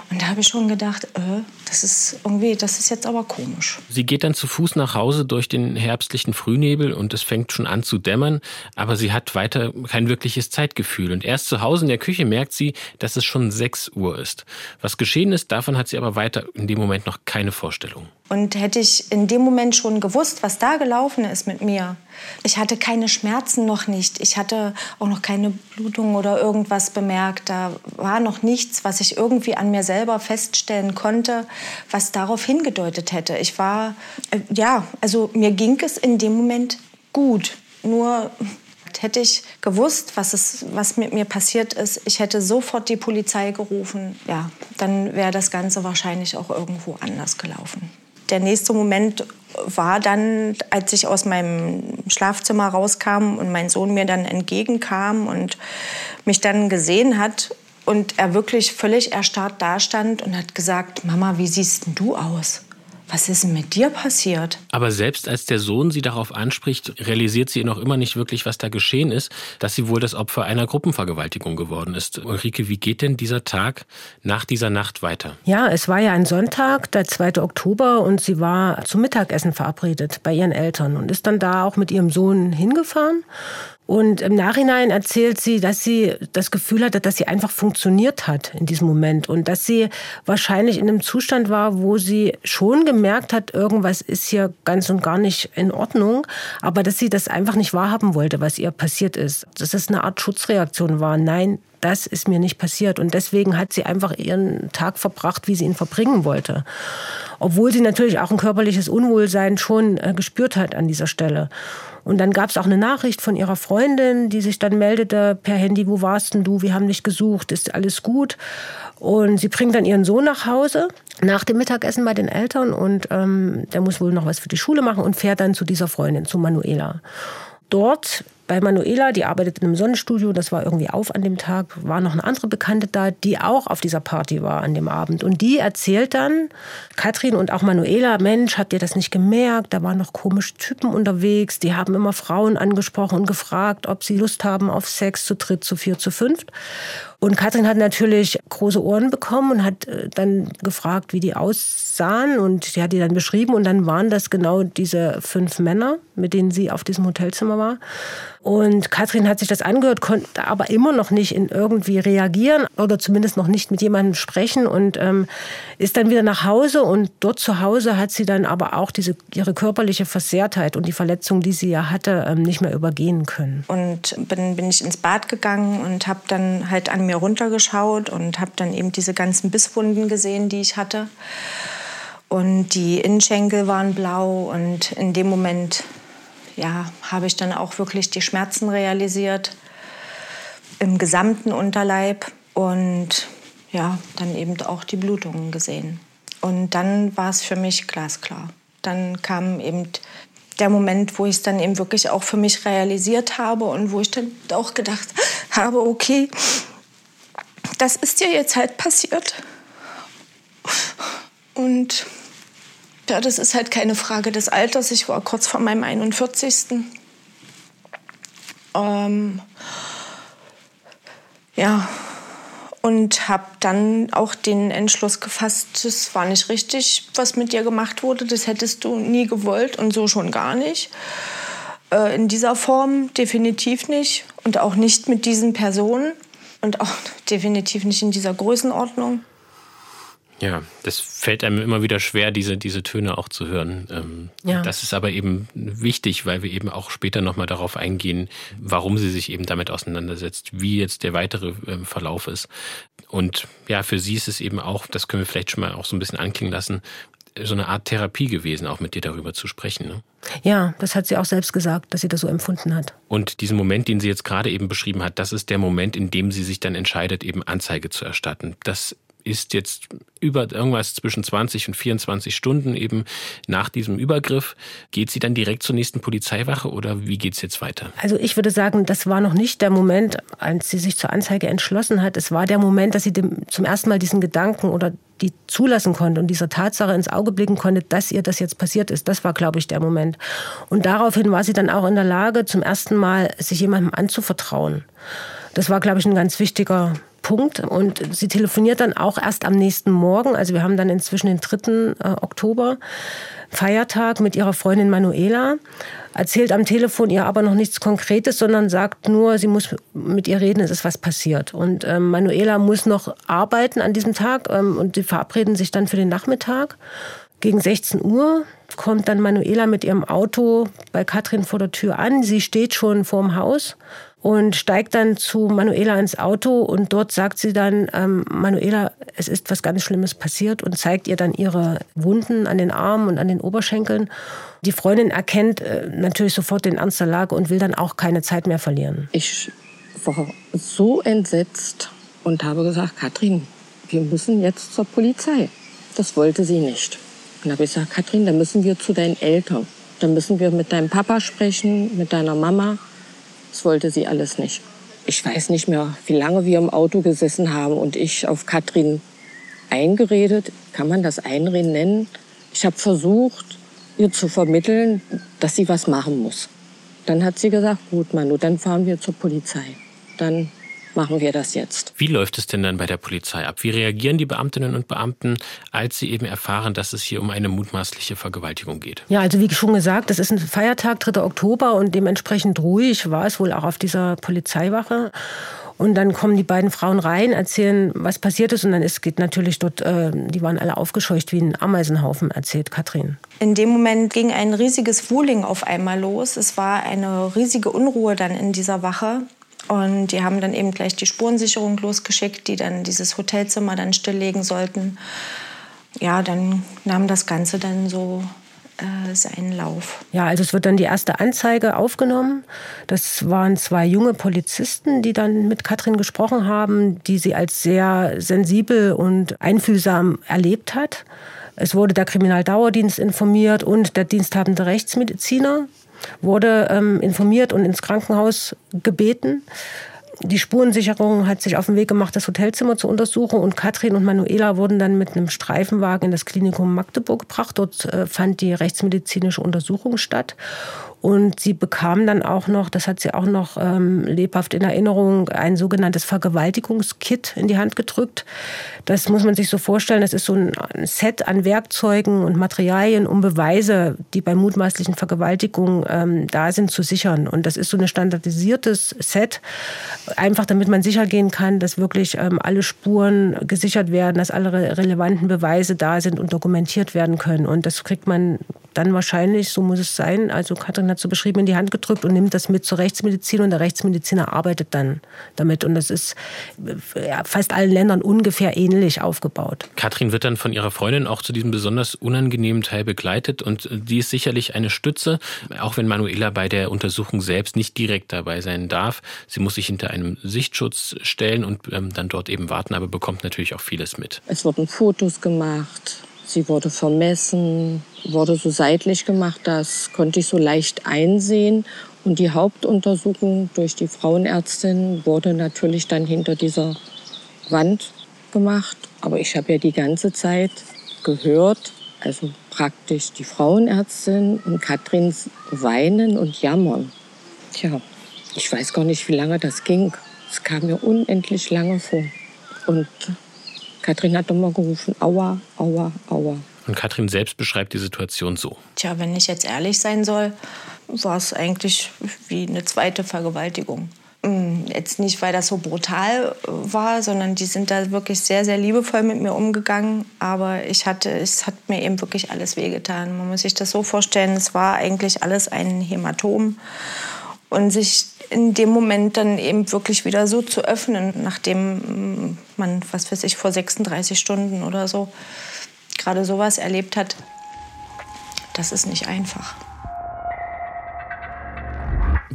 Und da habe ich schon gedacht, äh, das ist irgendwie, das ist jetzt aber komisch. Sie geht dann zu Fuß nach Hause durch den herbstlichen Frühnebel und es fängt schon an zu dämmern, aber sie hat weiter kein wirkliches Zeitgefühl. Und erst zu Hause in der Küche merkt sie, dass es schon 6 Uhr ist. Was geschehen ist, davon hat sie aber weiter in dem Moment noch keine Vorstellung. Und hätte ich in dem Moment schon gewusst, was da gelaufen ist mit mir, ich hatte keine Schmerzen noch nicht, ich hatte auch noch keine Blutung oder irgendwas bemerkt, da war noch nichts, was ich irgendwie an mir selber feststellen konnte, was darauf hingedeutet hätte. Ich war, äh, ja, also mir ging es in dem Moment gut, nur hätte ich gewusst, was, es, was mit mir passiert ist, ich hätte sofort die Polizei gerufen, ja, dann wäre das Ganze wahrscheinlich auch irgendwo anders gelaufen der nächste Moment war dann, als ich aus meinem Schlafzimmer rauskam und mein Sohn mir dann entgegenkam und mich dann gesehen hat und er wirklich völlig erstarrt dastand und hat gesagt, Mama, wie siehst du aus? was ist denn mit dir passiert? Aber selbst als der Sohn sie darauf anspricht, realisiert sie noch immer nicht wirklich, was da geschehen ist, dass sie wohl das Opfer einer Gruppenvergewaltigung geworden ist. Ulrike, wie geht denn dieser Tag nach dieser Nacht weiter? Ja, es war ja ein Sonntag, der 2. Oktober, und sie war zum Mittagessen verabredet bei ihren Eltern und ist dann da auch mit ihrem Sohn hingefahren. Und im Nachhinein erzählt sie, dass sie das Gefühl hatte, dass sie einfach funktioniert hat in diesem Moment und dass sie wahrscheinlich in einem Zustand war, wo sie schon gemerkt hat, irgendwas ist hier ganz und gar nicht in Ordnung, aber dass sie das einfach nicht wahrhaben wollte, was ihr passiert ist. Dass es eine Art Schutzreaktion war. Nein, das ist mir nicht passiert. Und deswegen hat sie einfach ihren Tag verbracht, wie sie ihn verbringen wollte. Obwohl sie natürlich auch ein körperliches Unwohlsein schon äh, gespürt hat an dieser Stelle. Und dann gab es auch eine Nachricht von ihrer Freundin, die sich dann meldete per Handy, wo warst denn du? Wir haben dich gesucht, ist alles gut? Und sie bringt dann ihren Sohn nach Hause nach dem Mittagessen bei den Eltern und ähm, der muss wohl noch was für die Schule machen und fährt dann zu dieser Freundin, zu Manuela. Dort bei Manuela, die arbeitet in einem Sonnenstudio, das war irgendwie auf an dem Tag, war noch eine andere Bekannte da, die auch auf dieser Party war an dem Abend. Und die erzählt dann, Katrin und auch Manuela, Mensch, habt ihr das nicht gemerkt? Da waren noch komische Typen unterwegs, die haben immer Frauen angesprochen und gefragt, ob sie Lust haben auf Sex zu dritt, zu vier, zu fünft. Und Katrin hat natürlich große Ohren bekommen und hat äh, dann gefragt, wie die aussahen. Und sie hat die dann beschrieben. Und dann waren das genau diese fünf Männer, mit denen sie auf diesem Hotelzimmer war. Und Katrin hat sich das angehört, konnte aber immer noch nicht in irgendwie reagieren oder zumindest noch nicht mit jemandem sprechen und ähm, ist dann wieder nach Hause. Und dort zu Hause hat sie dann aber auch diese, ihre körperliche Versehrtheit und die Verletzung, die sie ja hatte, ähm, nicht mehr übergehen können. Und bin, bin ich ins Bad gegangen und habe dann halt an mir runtergeschaut und habe dann eben diese ganzen Bisswunden gesehen, die ich hatte. Und die Innenschenkel waren blau und in dem Moment ja, habe ich dann auch wirklich die Schmerzen realisiert im gesamten Unterleib und ja, dann eben auch die Blutungen gesehen. Und dann war es für mich glasklar. Dann kam eben der Moment, wo ich es dann eben wirklich auch für mich realisiert habe und wo ich dann auch gedacht habe, okay, das ist dir jetzt halt passiert. Und ja, das ist halt keine Frage des Alters. Ich war kurz vor meinem 41. Ähm, ja, und habe dann auch den Entschluss gefasst, das war nicht richtig, was mit dir gemacht wurde. Das hättest du nie gewollt und so schon gar nicht. Äh, in dieser Form definitiv nicht und auch nicht mit diesen Personen und auch definitiv nicht in dieser Größenordnung. Ja, das fällt einem immer wieder schwer, diese, diese Töne auch zu hören. Ähm, ja. Das ist aber eben wichtig, weil wir eben auch später nochmal darauf eingehen, warum sie sich eben damit auseinandersetzt, wie jetzt der weitere ähm, Verlauf ist. Und ja, für sie ist es eben auch, das können wir vielleicht schon mal auch so ein bisschen anklingen lassen, so eine Art Therapie gewesen, auch mit dir darüber zu sprechen. Ne? Ja, das hat sie auch selbst gesagt, dass sie das so empfunden hat. Und diesen Moment, den sie jetzt gerade eben beschrieben hat, das ist der Moment, in dem sie sich dann entscheidet, eben Anzeige zu erstatten. Das ist jetzt über irgendwas zwischen 20 und 24 Stunden eben nach diesem Übergriff. Geht sie dann direkt zur nächsten Polizeiwache oder wie geht es jetzt weiter? Also ich würde sagen, das war noch nicht der Moment, als sie sich zur Anzeige entschlossen hat. Es war der Moment, dass sie dem, zum ersten Mal diesen Gedanken oder die zulassen konnte und dieser Tatsache ins Auge blicken konnte, dass ihr das jetzt passiert ist. Das war, glaube ich, der Moment. Und daraufhin war sie dann auch in der Lage, zum ersten Mal sich jemandem anzuvertrauen. Das war, glaube ich, ein ganz wichtiger Punkt. Und sie telefoniert dann auch erst am nächsten Morgen. Also wir haben dann inzwischen den 3. Äh, Oktober, Feiertag mit ihrer Freundin Manuela. Erzählt am Telefon ihr aber noch nichts Konkretes, sondern sagt nur, sie muss mit ihr reden, es ist was passiert. Und ähm, Manuela muss noch arbeiten an diesem Tag ähm, und sie verabreden sich dann für den Nachmittag. Gegen 16 Uhr kommt dann Manuela mit ihrem Auto bei Katrin vor der Tür an. Sie steht schon vorm Haus und steigt dann zu Manuela ins Auto und dort sagt sie dann, ähm, Manuela, es ist was ganz Schlimmes passiert und zeigt ihr dann ihre Wunden an den Armen und an den Oberschenkeln. Die Freundin erkennt äh, natürlich sofort den Ernst der Lage und will dann auch keine Zeit mehr verlieren. Ich war so entsetzt und habe gesagt, Katrin, wir müssen jetzt zur Polizei. Das wollte sie nicht. Und habe ich gesagt, Katrin, dann müssen wir zu deinen Eltern. Dann müssen wir mit deinem Papa sprechen, mit deiner Mama. Das wollte sie alles nicht. Ich weiß nicht mehr, wie lange wir im Auto gesessen haben und ich auf Katrin eingeredet. Kann man das Einreden nennen? Ich habe versucht, ihr zu vermitteln, dass sie was machen muss. Dann hat sie gesagt, gut, Manu, dann fahren wir zur Polizei. Dann machen wir das jetzt. Wie läuft es denn dann bei der Polizei ab? Wie reagieren die Beamtinnen und Beamten, als sie eben erfahren, dass es hier um eine mutmaßliche Vergewaltigung geht? Ja, also wie schon gesagt, das ist ein Feiertag, 3. Oktober und dementsprechend ruhig war es wohl auch auf dieser Polizeiwache. Und dann kommen die beiden Frauen rein, erzählen, was passiert ist. Und dann ist, geht natürlich dort, äh, die waren alle aufgescheucht wie ein Ameisenhaufen, erzählt Katrin. In dem Moment ging ein riesiges Wuhling auf einmal los. Es war eine riesige Unruhe dann in dieser Wache. Und die haben dann eben gleich die Spurensicherung losgeschickt, die dann dieses Hotelzimmer dann stilllegen sollten. Ja, dann nahm das Ganze dann so äh, seinen Lauf. Ja, also es wird dann die erste Anzeige aufgenommen. Das waren zwei junge Polizisten, die dann mit Katrin gesprochen haben, die sie als sehr sensibel und einfühlsam erlebt hat. Es wurde der Kriminaldauerdienst informiert und der diensthabende Rechtsmediziner wurde ähm, informiert und ins Krankenhaus gebeten. Die Spurensicherung hat sich auf den Weg gemacht, das Hotelzimmer zu untersuchen und Katrin und Manuela wurden dann mit einem Streifenwagen in das Klinikum Magdeburg gebracht. Dort äh, fand die rechtsmedizinische Untersuchung statt und sie bekam dann auch noch, das hat sie auch noch ähm, lebhaft in Erinnerung, ein sogenanntes Vergewaltigungskit in die Hand gedrückt. Das muss man sich so vorstellen, das ist so ein Set an Werkzeugen und Materialien, um Beweise, die bei mutmaßlichen Vergewaltigungen ähm, da sind, zu sichern. Und das ist so ein standardisiertes Set, einfach damit man sicher gehen kann, dass wirklich ähm, alle Spuren gesichert werden, dass alle relevanten Beweise da sind und dokumentiert werden können. Und das kriegt man dann wahrscheinlich, so muss es sein, also Katrin hat so beschrieben, in die Hand gedrückt und nimmt das mit zur Rechtsmedizin und der Rechtsmediziner arbeitet dann damit. Und das ist ja, fast allen Ländern ungefähr ähnlich aufgebaut. Katrin wird dann von ihrer Freundin auch zu diesem besonders unangenehmen Teil begleitet und die ist sicherlich eine Stütze, auch wenn Manuela bei der Untersuchung selbst nicht direkt dabei sein darf. Sie muss sich hinter einem Sichtschutz stellen und ähm, dann dort eben warten, aber bekommt natürlich auch vieles mit. Es wurden Fotos gemacht, Sie wurde vermessen, wurde so seitlich gemacht, das konnte ich so leicht einsehen. Und die Hauptuntersuchung durch die Frauenärztin wurde natürlich dann hinter dieser Wand gemacht. Aber ich habe ja die ganze Zeit gehört, also praktisch die Frauenärztin und Katrins weinen und jammern. Tja, ich weiß gar nicht, wie lange das ging. Es kam mir unendlich lange vor. Und Katrin hat immer gerufen, aua, aua, aua. Und Katrin selbst beschreibt die Situation so. Tja, wenn ich jetzt ehrlich sein soll, war es eigentlich wie eine zweite Vergewaltigung. Hm, jetzt nicht, weil das so brutal war, sondern die sind da wirklich sehr, sehr liebevoll mit mir umgegangen. Aber ich hatte, es hat mir eben wirklich alles wehgetan. Man muss sich das so vorstellen, es war eigentlich alles ein Hämatom. Und sich in dem Moment dann eben wirklich wieder so zu öffnen, nachdem man, was weiß ich, vor 36 Stunden oder so gerade sowas erlebt hat, das ist nicht einfach.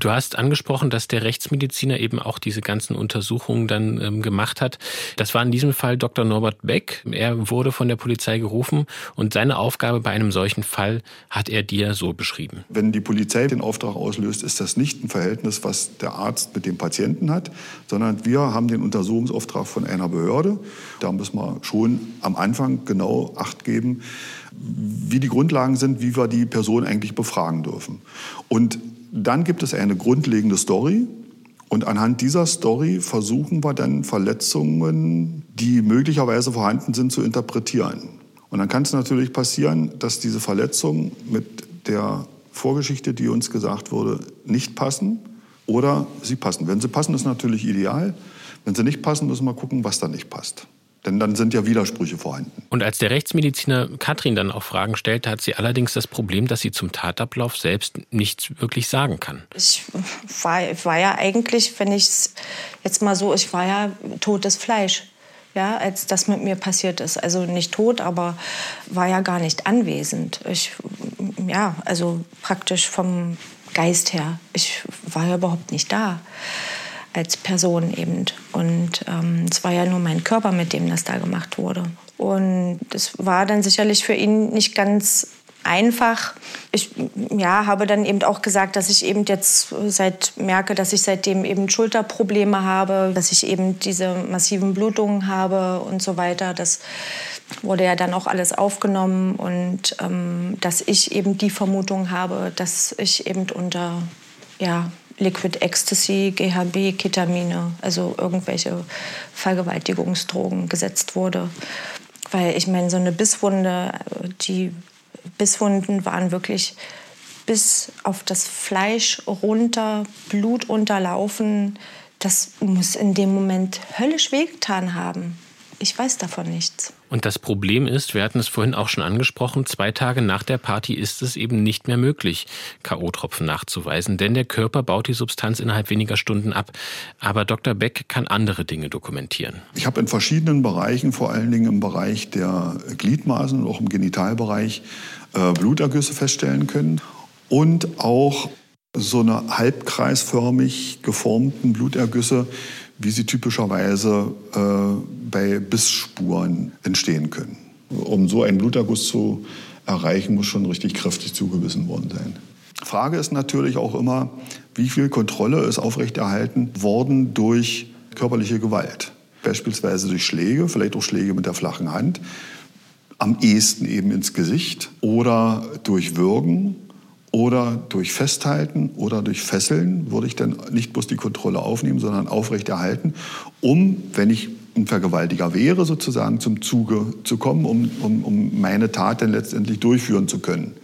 Du hast angesprochen, dass der Rechtsmediziner eben auch diese ganzen Untersuchungen dann ähm, gemacht hat. Das war in diesem Fall Dr. Norbert Beck. Er wurde von der Polizei gerufen und seine Aufgabe bei einem solchen Fall hat er dir so beschrieben. Wenn die Polizei den Auftrag auslöst, ist das nicht ein Verhältnis, was der Arzt mit dem Patienten hat, sondern wir haben den Untersuchungsauftrag von einer Behörde. Da müssen wir schon am Anfang genau Acht geben, wie die Grundlagen sind, wie wir die Person eigentlich befragen dürfen. Und dann gibt es eine grundlegende Story. Und anhand dieser Story versuchen wir dann Verletzungen, die möglicherweise vorhanden sind, zu interpretieren. Und dann kann es natürlich passieren, dass diese Verletzungen mit der Vorgeschichte, die uns gesagt wurde, nicht passen oder sie passen. Wenn sie passen, ist natürlich ideal. Wenn sie nicht passen, müssen wir gucken, was da nicht passt. Denn dann sind ja Widersprüche vorhanden. Und als der Rechtsmediziner Katrin dann auch Fragen stellte, hat sie allerdings das Problem, dass sie zum Tatablauf selbst nichts wirklich sagen kann. Ich war, war ja eigentlich, wenn ich es jetzt mal so, ich war ja totes Fleisch. Ja, als das mit mir passiert ist. Also nicht tot, aber war ja gar nicht anwesend. Ich, ja, also praktisch vom Geist her. Ich war ja überhaupt nicht da als Person eben. Und ähm, es war ja nur mein Körper, mit dem das da gemacht wurde. Und es war dann sicherlich für ihn nicht ganz einfach. Ich ja, habe dann eben auch gesagt, dass ich eben jetzt seit merke, dass ich seitdem eben Schulterprobleme habe, dass ich eben diese massiven Blutungen habe und so weiter. Das wurde ja dann auch alles aufgenommen und ähm, dass ich eben die Vermutung habe, dass ich eben unter ja, Liquid Ecstasy, GHB, Ketamine, also irgendwelche Vergewaltigungsdrogen gesetzt wurde. Weil ich meine, so eine Bisswunde, die Bisswunden waren wirklich bis auf das Fleisch runter, Blut unterlaufen. Das muss in dem Moment höllisch wehgetan haben. Ich weiß davon nichts. Und das Problem ist, wir hatten es vorhin auch schon angesprochen, zwei Tage nach der Party ist es eben nicht mehr möglich, K.O.-Tropfen nachzuweisen, denn der Körper baut die Substanz innerhalb weniger Stunden ab. Aber Dr. Beck kann andere Dinge dokumentieren. Ich habe in verschiedenen Bereichen, vor allen Dingen im Bereich der Gliedmaßen und auch im Genitalbereich, äh, Blutergüsse feststellen können und auch so eine halbkreisförmig geformten Blutergüsse, wie sie typischerweise äh, bei Bissspuren entstehen können. Um so einen Bluterguss zu erreichen, muss schon richtig kräftig zugebissen worden sein. Frage ist natürlich auch immer, wie viel Kontrolle ist aufrechterhalten worden durch körperliche Gewalt. Beispielsweise durch Schläge, vielleicht auch Schläge mit der flachen Hand, am ehesten eben ins Gesicht oder durch Würgen oder durch Festhalten oder durch Fesseln würde ich dann nicht bloß die Kontrolle aufnehmen, sondern aufrechterhalten, um, wenn ich ein Vergewaltiger wäre, sozusagen zum Zuge zu kommen, um, um, um meine Tat dann letztendlich durchführen zu können.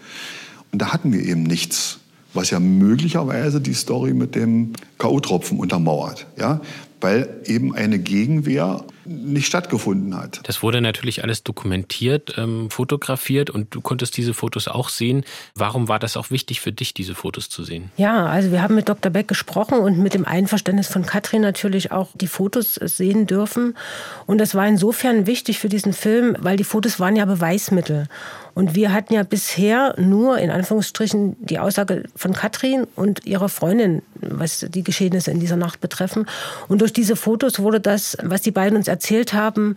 Und da hatten wir eben nichts, was ja möglicherweise die Story mit dem K.O.-Tropfen untermauert. Ja? Weil eben eine Gegenwehr nicht stattgefunden hat. Das wurde natürlich alles dokumentiert, ähm, fotografiert und du konntest diese Fotos auch sehen. Warum war das auch wichtig für dich, diese Fotos zu sehen? Ja, also wir haben mit Dr. Beck gesprochen und mit dem Einverständnis von Katrin natürlich auch die Fotos sehen dürfen. Und das war insofern wichtig für diesen Film, weil die Fotos waren ja Beweismittel. Und wir hatten ja bisher nur in Anführungsstrichen die Aussage von Katrin und ihrer Freundin, was die Geschehnisse in dieser Nacht betreffen. Und durch diese Fotos wurde das, was die beiden uns erzählt haben,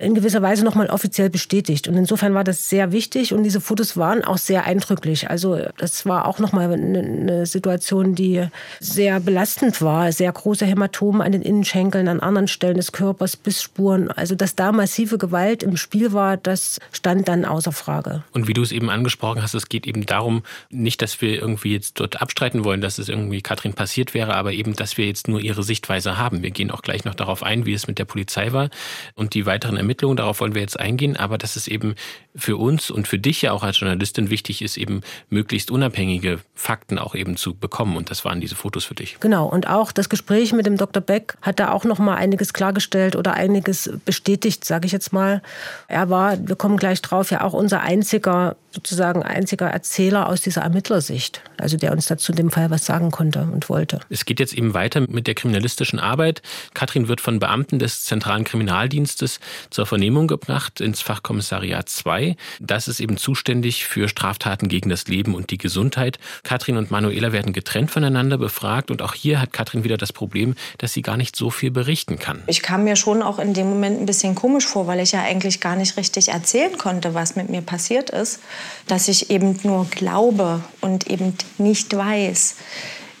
in gewisser Weise nochmal offiziell bestätigt. Und insofern war das sehr wichtig und diese Fotos waren auch sehr eindrücklich. Also das war auch nochmal eine Situation, die sehr belastend war. Sehr große Hämatome an den Innenschenkeln, an anderen Stellen des Körpers, Bissspuren. Also dass da massive Gewalt im Spiel war, das stand dann außer Frage. Und wie du es eben angesprochen hast, es geht eben darum, nicht, dass wir irgendwie jetzt dort abstreiten wollen, dass es irgendwie Katrin passiert wäre, aber eben, dass wir jetzt nur ihre Sichtweise haben. Wir gehen auch gleich noch darauf ein, wie es mit der Polizei war und die weiteren Ermittlungen Ermittlungen, darauf wollen wir jetzt eingehen, aber dass es eben für uns und für dich ja auch als Journalistin wichtig ist, eben möglichst unabhängige Fakten auch eben zu bekommen. Und das waren diese Fotos für dich. Genau. Und auch das Gespräch mit dem Dr. Beck hat da auch noch mal einiges klargestellt oder einiges bestätigt, sage ich jetzt mal. Er war, wir kommen gleich drauf, ja auch unser einziger, sozusagen einziger Erzähler aus dieser Ermittlersicht. Also der uns dazu dem Fall was sagen konnte und wollte. Es geht jetzt eben weiter mit der kriminalistischen Arbeit. Katrin wird von Beamten des Zentralen Kriminaldienstes zur Vernehmung gebracht ins Fachkommissariat 2. Das ist eben zuständig für Straftaten gegen das Leben und die Gesundheit. Katrin und Manuela werden getrennt voneinander befragt und auch hier hat Katrin wieder das Problem, dass sie gar nicht so viel berichten kann. Ich kam mir schon auch in dem Moment ein bisschen komisch vor, weil ich ja eigentlich gar nicht richtig erzählen konnte, was mit mir passiert ist, dass ich eben nur glaube und eben nicht weiß.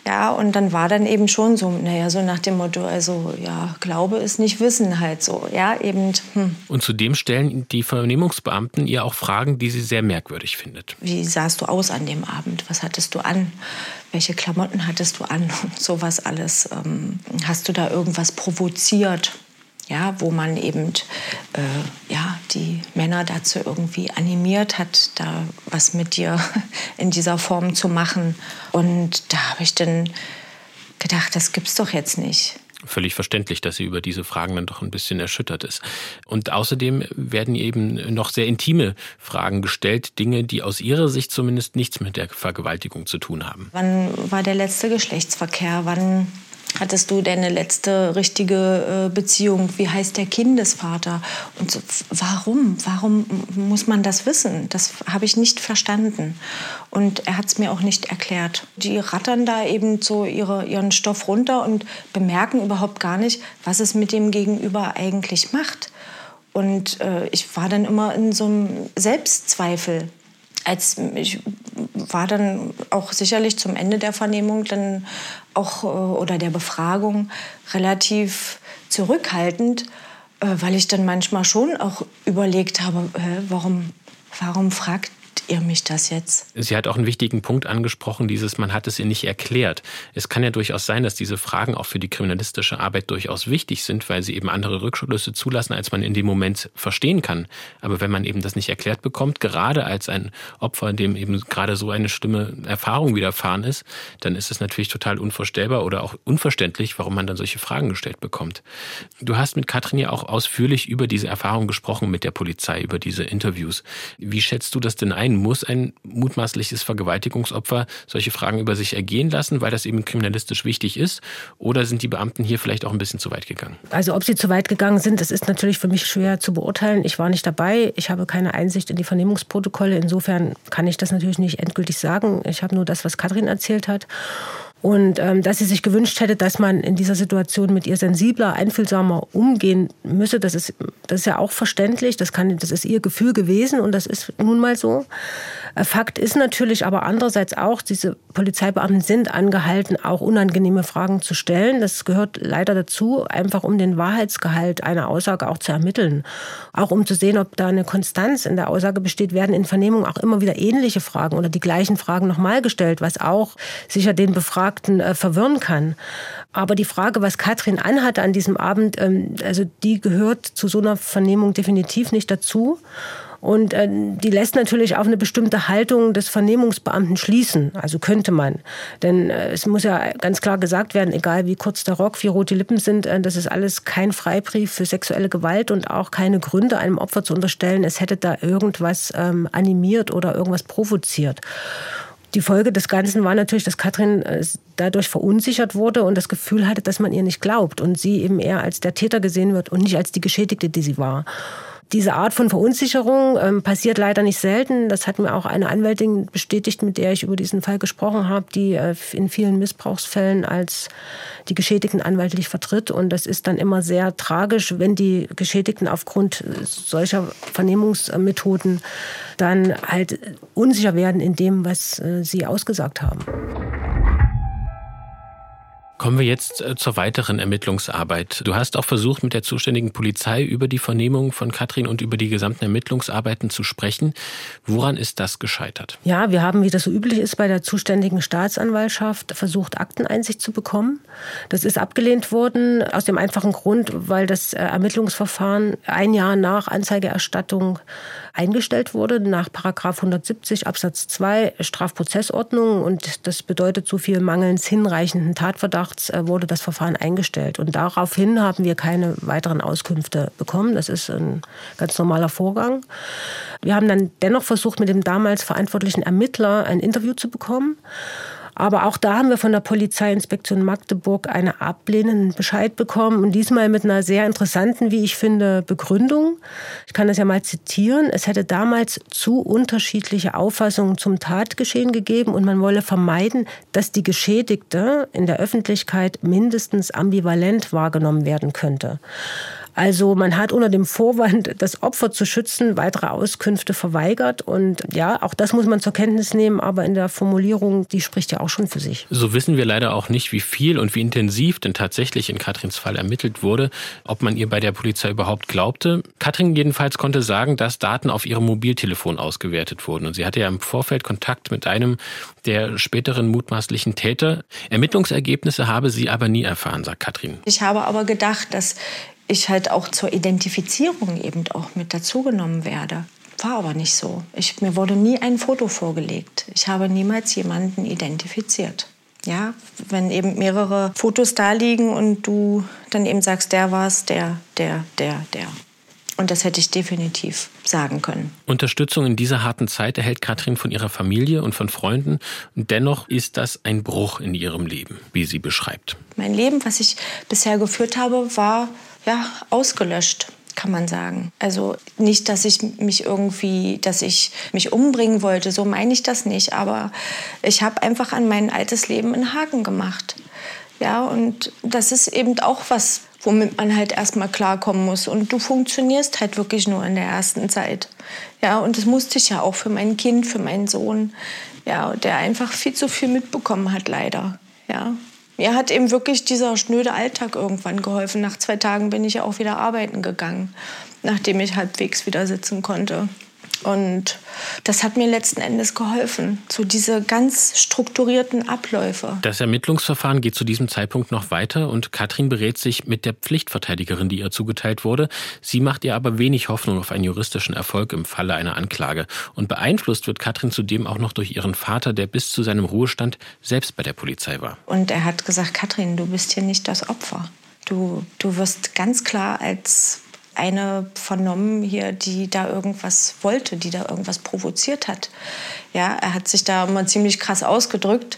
Ja, und dann war dann eben schon so, naja, so nach dem Motto, also ja, Glaube ist nicht Wissen halt so, ja, eben. Hm. Und zudem stellen die Vernehmungsbeamten ihr auch Fragen, die sie sehr merkwürdig findet. Wie sahst du aus an dem Abend? Was hattest du an? Welche Klamotten hattest du an? Und sowas alles. Ähm, hast du da irgendwas provoziert? Ja, wo man eben äh, ja, die Männer dazu irgendwie animiert hat, da was mit dir in dieser Form zu machen. Und da habe ich dann gedacht, das gibt's doch jetzt nicht. Völlig verständlich, dass sie über diese Fragen dann doch ein bisschen erschüttert ist. Und außerdem werden eben noch sehr intime Fragen gestellt, Dinge, die aus ihrer Sicht zumindest nichts mit der Vergewaltigung zu tun haben. Wann war der letzte Geschlechtsverkehr? Wann Hattest du deine letzte richtige äh, Beziehung? Wie heißt der Kindesvater? Und so, warum? Warum muss man das wissen? Das habe ich nicht verstanden. Und er hat es mir auch nicht erklärt. Die rattern da eben so ihre, ihren Stoff runter und bemerken überhaupt gar nicht, was es mit dem Gegenüber eigentlich macht. Und äh, ich war dann immer in so einem Selbstzweifel als ich war dann auch sicherlich zum Ende der Vernehmung dann auch äh, oder der Befragung relativ zurückhaltend, äh, weil ich dann manchmal schon auch überlegt habe, warum, warum fragt ihr mich das jetzt? Sie hat auch einen wichtigen Punkt angesprochen, dieses man hat es ihr nicht erklärt. Es kann ja durchaus sein, dass diese Fragen auch für die kriminalistische Arbeit durchaus wichtig sind, weil sie eben andere Rückschlüsse zulassen, als man in dem Moment verstehen kann. Aber wenn man eben das nicht erklärt bekommt, gerade als ein Opfer, dem eben gerade so eine schlimme Erfahrung widerfahren ist, dann ist es natürlich total unvorstellbar oder auch unverständlich, warum man dann solche Fragen gestellt bekommt. Du hast mit Katrin ja auch ausführlich über diese Erfahrung gesprochen mit der Polizei, über diese Interviews. Wie schätzt du das denn ein? Muss ein mutmaßliches Vergewaltigungsopfer solche Fragen über sich ergehen lassen, weil das eben kriminalistisch wichtig ist? Oder sind die Beamten hier vielleicht auch ein bisschen zu weit gegangen? Also ob sie zu weit gegangen sind, das ist natürlich für mich schwer zu beurteilen. Ich war nicht dabei. Ich habe keine Einsicht in die Vernehmungsprotokolle. Insofern kann ich das natürlich nicht endgültig sagen. Ich habe nur das, was Katrin erzählt hat. Und ähm, dass sie sich gewünscht hätte, dass man in dieser Situation mit ihr sensibler, einfühlsamer umgehen müsse, das ist, das ist ja auch verständlich. Das, kann, das ist ihr Gefühl gewesen und das ist nun mal so. Äh, Fakt ist natürlich aber andererseits auch, diese Polizeibeamten sind angehalten, auch unangenehme Fragen zu stellen. Das gehört leider dazu, einfach um den Wahrheitsgehalt einer Aussage auch zu ermitteln. Auch um zu sehen, ob da eine Konstanz in der Aussage besteht, werden in Vernehmungen auch immer wieder ähnliche Fragen oder die gleichen Fragen nochmal gestellt, was auch sicher den Befragten äh, verwirren kann. Aber die Frage, was Katrin anhatte an diesem Abend, ähm, also die gehört zu so einer Vernehmung definitiv nicht dazu. Und äh, die lässt natürlich auf eine bestimmte Haltung des Vernehmungsbeamten schließen. Also könnte man. Denn äh, es muss ja ganz klar gesagt werden, egal wie kurz der Rock, wie rot die Lippen sind, äh, das ist alles kein Freibrief für sexuelle Gewalt und auch keine Gründe, einem Opfer zu unterstellen, es hätte da irgendwas ähm, animiert oder irgendwas provoziert. Die Folge des Ganzen war natürlich, dass Katrin äh, dadurch verunsichert wurde und das Gefühl hatte, dass man ihr nicht glaubt und sie eben eher als der Täter gesehen wird und nicht als die Geschädigte, die sie war. Diese Art von Verunsicherung ähm, passiert leider nicht selten. Das hat mir auch eine Anwältin bestätigt, mit der ich über diesen Fall gesprochen habe, die äh, in vielen Missbrauchsfällen als die Geschädigten anwaltlich vertritt. Und das ist dann immer sehr tragisch, wenn die Geschädigten aufgrund solcher Vernehmungsmethoden dann halt unsicher werden in dem, was äh, sie ausgesagt haben. Kommen wir jetzt äh, zur weiteren Ermittlungsarbeit. Du hast auch versucht, mit der zuständigen Polizei über die Vernehmung von Katrin und über die gesamten Ermittlungsarbeiten zu sprechen. Woran ist das gescheitert? Ja, wir haben, wie das so üblich ist, bei der zuständigen Staatsanwaltschaft versucht, Akteneinsicht zu bekommen. Das ist abgelehnt worden aus dem einfachen Grund, weil das äh, Ermittlungsverfahren ein Jahr nach Anzeigerstattung eingestellt wurde, nach Paragraph 170 Absatz 2 Strafprozessordnung. Und das bedeutet so viel mangelns hinreichenden Tatverdacht März äh, wurde das Verfahren eingestellt. Und daraufhin haben wir keine weiteren Auskünfte bekommen. Das ist ein ganz normaler Vorgang. Wir haben dann dennoch versucht, mit dem damals verantwortlichen Ermittler ein Interview zu bekommen. Aber auch da haben wir von der Polizeiinspektion Magdeburg einen ablehnenden Bescheid bekommen und diesmal mit einer sehr interessanten, wie ich finde, Begründung. Ich kann das ja mal zitieren. Es hätte damals zu unterschiedliche Auffassungen zum Tatgeschehen gegeben und man wolle vermeiden, dass die Geschädigte in der Öffentlichkeit mindestens ambivalent wahrgenommen werden könnte. Also man hat unter dem Vorwand, das Opfer zu schützen, weitere Auskünfte verweigert. Und ja, auch das muss man zur Kenntnis nehmen. Aber in der Formulierung, die spricht ja auch schon für sich. So wissen wir leider auch nicht, wie viel und wie intensiv denn tatsächlich in Katrins Fall ermittelt wurde, ob man ihr bei der Polizei überhaupt glaubte. Katrin jedenfalls konnte sagen, dass Daten auf ihrem Mobiltelefon ausgewertet wurden. Und sie hatte ja im Vorfeld Kontakt mit einem der späteren mutmaßlichen Täter. Ermittlungsergebnisse habe sie aber nie erfahren, sagt Katrin. Ich habe aber gedacht, dass ich halt auch zur Identifizierung eben auch mit dazugenommen werde. War aber nicht so. Ich, mir wurde nie ein Foto vorgelegt. Ich habe niemals jemanden identifiziert. Ja, wenn eben mehrere Fotos da liegen und du dann eben sagst, der war es, der, der, der, der. Und das hätte ich definitiv sagen können. Unterstützung in dieser harten Zeit erhält Katrin von ihrer Familie und von Freunden. Und dennoch ist das ein Bruch in ihrem Leben, wie sie beschreibt. Mein Leben, was ich bisher geführt habe, war ja, ausgelöscht kann man sagen. Also nicht, dass ich mich irgendwie, dass ich mich umbringen wollte, so meine ich das nicht, aber ich habe einfach an mein altes Leben einen Haken gemacht. Ja, und das ist eben auch was, womit man halt erstmal klarkommen muss. Und du funktionierst halt wirklich nur in der ersten Zeit. Ja, und das musste ich ja auch für mein Kind, für meinen Sohn, ja, der einfach viel zu viel mitbekommen hat, leider. Ja, mir hat eben wirklich dieser schnöde Alltag irgendwann geholfen. Nach zwei Tagen bin ich ja auch wieder arbeiten gegangen, nachdem ich halbwegs wieder sitzen konnte. Und das hat mir letzten Endes geholfen, so diese ganz strukturierten Abläufe. Das Ermittlungsverfahren geht zu diesem Zeitpunkt noch weiter und Katrin berät sich mit der Pflichtverteidigerin, die ihr zugeteilt wurde. Sie macht ihr aber wenig Hoffnung auf einen juristischen Erfolg im Falle einer Anklage. Und beeinflusst wird Katrin zudem auch noch durch ihren Vater, der bis zu seinem Ruhestand selbst bei der Polizei war. Und er hat gesagt, Katrin, du bist hier nicht das Opfer. Du, du wirst ganz klar als eine vernommen hier, die da irgendwas wollte, die da irgendwas provoziert hat. Ja, er hat sich da immer ziemlich krass ausgedrückt,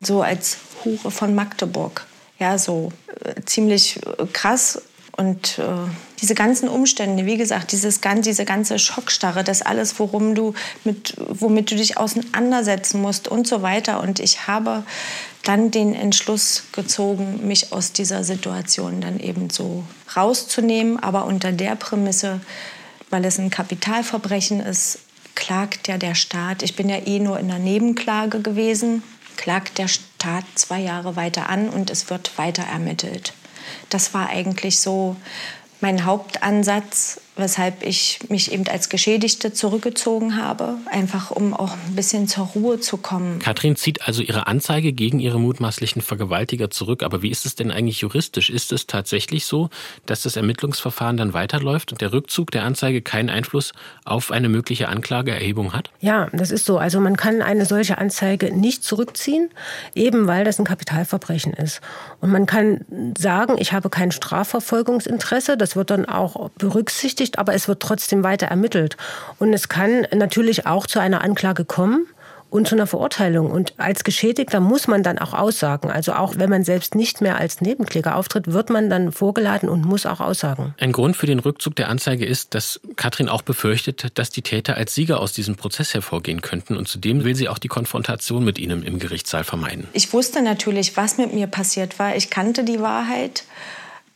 so als Hure von Magdeburg. Ja, so äh, ziemlich äh, krass und äh, diese ganzen Umstände, wie gesagt, dieses, diese ganze Schockstarre, das alles, worum du mit, womit du dich auseinandersetzen musst und so weiter. Und ich habe dann den Entschluss gezogen, mich aus dieser Situation dann eben so rauszunehmen, aber unter der Prämisse, weil es ein Kapitalverbrechen ist, klagt ja der Staat. Ich bin ja eh nur in der Nebenklage gewesen, klagt der Staat zwei Jahre weiter an und es wird weiter ermittelt. Das war eigentlich so mein Hauptansatz, weshalb ich mich eben als Geschädigte zurückgezogen habe, einfach um auch ein bisschen zur Ruhe zu kommen. Katrin zieht also ihre Anzeige gegen ihre mutmaßlichen Vergewaltiger zurück. Aber wie ist es denn eigentlich juristisch? Ist es tatsächlich so, dass das Ermittlungsverfahren dann weiterläuft und der Rückzug der Anzeige keinen Einfluss auf eine mögliche Anklageerhebung hat? Ja, das ist so. Also man kann eine solche Anzeige nicht zurückziehen, eben weil das ein Kapitalverbrechen ist. Und man kann sagen, ich habe kein Strafverfolgungsinteresse. Das wird dann auch berücksichtigt berechtigt, aber es wird trotzdem weiter ermittelt. Und es kann natürlich auch zu einer Anklage kommen und zu einer Verurteilung. Und als Geschädigter muss man dann auch aussagen. Also auch wenn man selbst nicht mehr als Nebenkläger auftritt, wird man dann vorgeladen und muss auch aussagen. Ein Grund für den Rückzug der Anzeige ist, dass Katrin auch befürchtet, dass die Täter als Sieger aus diesem Prozess hervorgehen könnten. Und zudem will sie auch die Konfrontation mit ihnen im Gerichtssaal vermeiden. Ich wusste natürlich, was mit mir passiert war. Ich kannte die Wahrheit.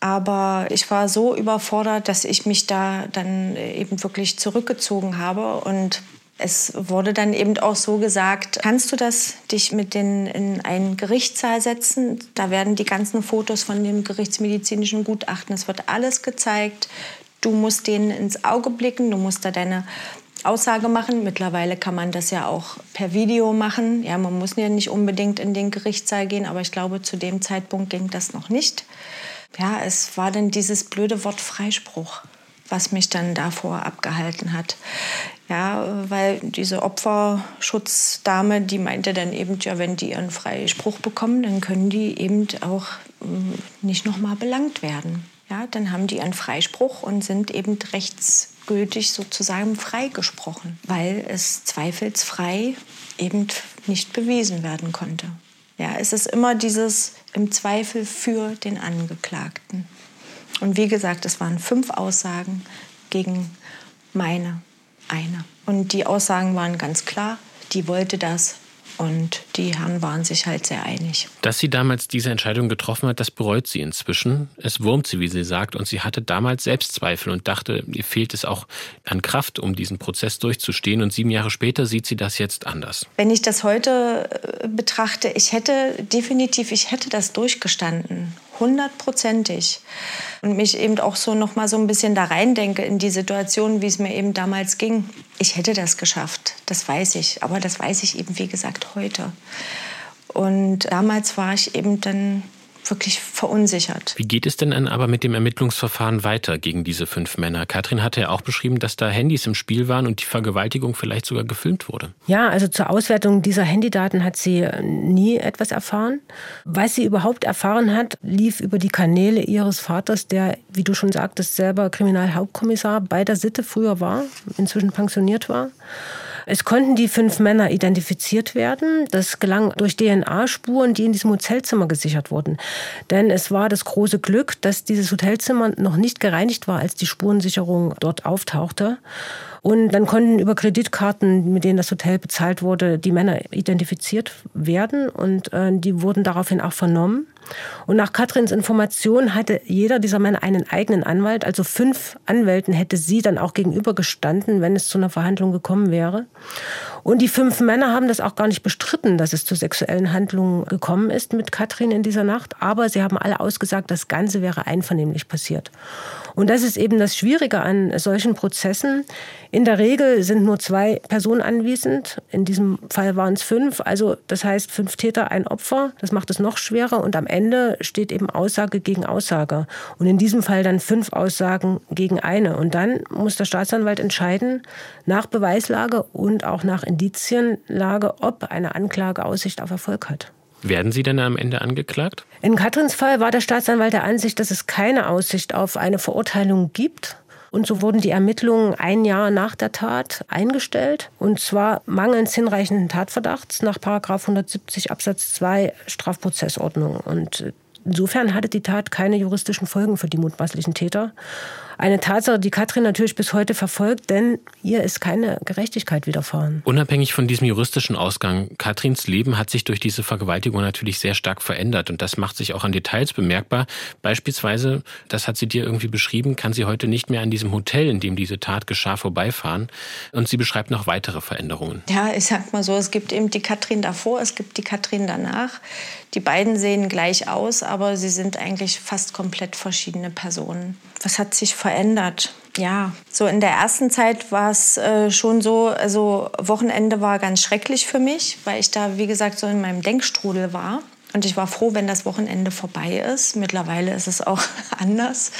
Aber ich war so überfordert, dass ich mich da dann eben wirklich zurückgezogen habe. Und es wurde dann eben auch so gesagt, kannst du das dich mit denen in einen Gerichtssaal setzen? Da werden die ganzen Fotos von dem gerichtsmedizinischen Gutachten, es wird alles gezeigt. Du musst denen ins Auge blicken, du musst da deine Aussage machen. Mittlerweile kann man das ja auch per Video machen. Ja, man muss ja nicht unbedingt in den Gerichtssaal gehen, aber ich glaube, zu dem Zeitpunkt ging das noch nicht ja, es war dann dieses blöde Wort Freispruch. was mich dann davor abgehalten hat. Ja, weil diese Opferschutzdame, die meinte dann eben, ja, wenn die ihren Freispruch bekommen, dann können die eben auch mm, nicht nochmal belangt werden. Ja, dann haben die einen Freispruch und sind eben rechtsgültig sozusagen freigesprochen, weil es zweifelsfrei eben nicht bewiesen werden konnte. Ja, es ist immer dieses im Zweifel für den Angeklagten. Und wie gesagt, es waren fünf Aussagen gegen meine eine. Und die Aussagen waren ganz klar, die wollte das und die Herren waren sich halt sehr einig. Dass sie damals diese Entscheidung getroffen hat, das bereut sie inzwischen. Es wurmt sie, wie sie sagt, und sie hatte damals Selbstzweifel und dachte, ihr fehlt es auch an Kraft, um diesen Prozess durchzustehen. Und sieben Jahre später sieht sie das jetzt anders. Wenn ich das heute äh, betrachte, ich hätte definitiv, ich hätte das durchgestanden hundertprozentig. Und mich eben auch so noch mal so ein bisschen da reindenke in die Situation, wie es mir eben damals ging. Ich hätte das geschafft, das weiß ich. Aber das weiß ich eben, wie gesagt, heute. Und damals war ich eben dann wirklich verunsichert. Wie geht es denn dann aber mit dem Ermittlungsverfahren weiter gegen diese fünf Männer? Katrin hatte ja auch beschrieben, dass da Handys im Spiel waren und die Vergewaltigung vielleicht sogar gefilmt wurde. Ja, also zur Auswertung dieser Handydaten hat sie äh, nie etwas erfahren. Was sie überhaupt erfahren hat, lief über die Kanäle ihres Vaters, der, wie du schon sagtest, selber Kriminalhauptkommissar bei der Sitte früher war, inzwischen pensioniert war. Es konnten die fünf Männer identifiziert werden. Das gelang durch DNA-Spuren, die in diesem Hotelzimmer gesichert wurden. Denn es war das große Glück, dass dieses Hotelzimmer noch nicht gereinigt war, als die Spurensicherung dort auftauchte. Und dann konnten über Kreditkarten, mit denen das Hotel bezahlt wurde, die Männer identifiziert werden und äh, die wurden daraufhin auch vernommen. Und nach Katrins Information hatte jeder dieser Männer einen eigenen Anwalt, also fünf Anwälten hätte sie dann auch gegenübergestanden, wenn es zu einer Verhandlung gekommen wäre. Und die fünf Männer haben das auch gar nicht bestritten, dass es zu sexuellen Handlungen gekommen ist mit Katrin in dieser Nacht, aber sie haben alle ausgesagt, das Ganze wäre einvernehmlich passiert. Und das ist eben das Schwierige an solchen Prozessen. In der Regel sind nur zwei Personen anwesend. In diesem Fall waren es fünf. Also das heißt fünf Täter, ein Opfer. Das macht es noch schwerer. Und am Ende steht eben Aussage gegen Aussage. Und in diesem Fall dann fünf Aussagen gegen eine. Und dann muss der Staatsanwalt entscheiden, nach Beweislage und auch nach Indizienlage, ob eine Anklage Aussicht auf Erfolg hat. Werden Sie denn am Ende angeklagt? In Katrins Fall war der Staatsanwalt der Ansicht, dass es keine Aussicht auf eine Verurteilung gibt. Und so wurden die Ermittlungen ein Jahr nach der Tat eingestellt. Und zwar mangels hinreichenden Tatverdachts nach 170 Absatz 2 Strafprozessordnung. Und insofern hatte die Tat keine juristischen Folgen für die mutmaßlichen Täter. Eine Tatsache, die Katrin natürlich bis heute verfolgt, denn ihr ist keine Gerechtigkeit widerfahren. Unabhängig von diesem juristischen Ausgang, Katrins Leben hat sich durch diese Vergewaltigung natürlich sehr stark verändert und das macht sich auch an Details bemerkbar. Beispielsweise, das hat sie dir irgendwie beschrieben, kann sie heute nicht mehr an diesem Hotel, in dem diese Tat geschah, vorbeifahren und sie beschreibt noch weitere Veränderungen. Ja, ich sag mal so, es gibt eben die Katrin davor, es gibt die Katrin danach. Die beiden sehen gleich aus, aber sie sind eigentlich fast komplett verschiedene Personen. Was hat sich verändert? Ja, so in der ersten Zeit war es äh, schon so, also Wochenende war ganz schrecklich für mich, weil ich da, wie gesagt, so in meinem Denkstrudel war. Und ich war froh, wenn das Wochenende vorbei ist. Mittlerweile ist es auch anders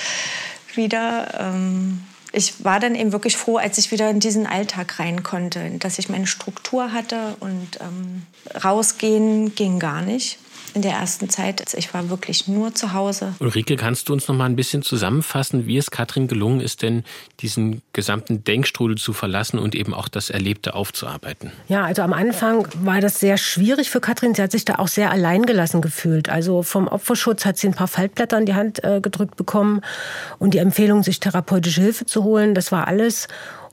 wieder. Ähm, ich war dann eben wirklich froh, als ich wieder in diesen Alltag rein konnte, dass ich meine Struktur hatte und ähm, rausgehen ging gar nicht in der ersten Zeit. Ich war wirklich nur zu Hause. Ulrike, kannst du uns noch mal ein bisschen zusammenfassen, wie es Katrin gelungen ist, denn diesen gesamten Denkstrudel zu verlassen und eben auch das Erlebte aufzuarbeiten? Ja, also am Anfang war das sehr schwierig für Katrin. Sie hat sich da auch sehr alleingelassen gefühlt. Also vom Opferschutz hat sie ein paar Faltblätter in die Hand äh, gedrückt bekommen und die Empfehlung, sich therapeutische Hilfe zu holen. Das war alles.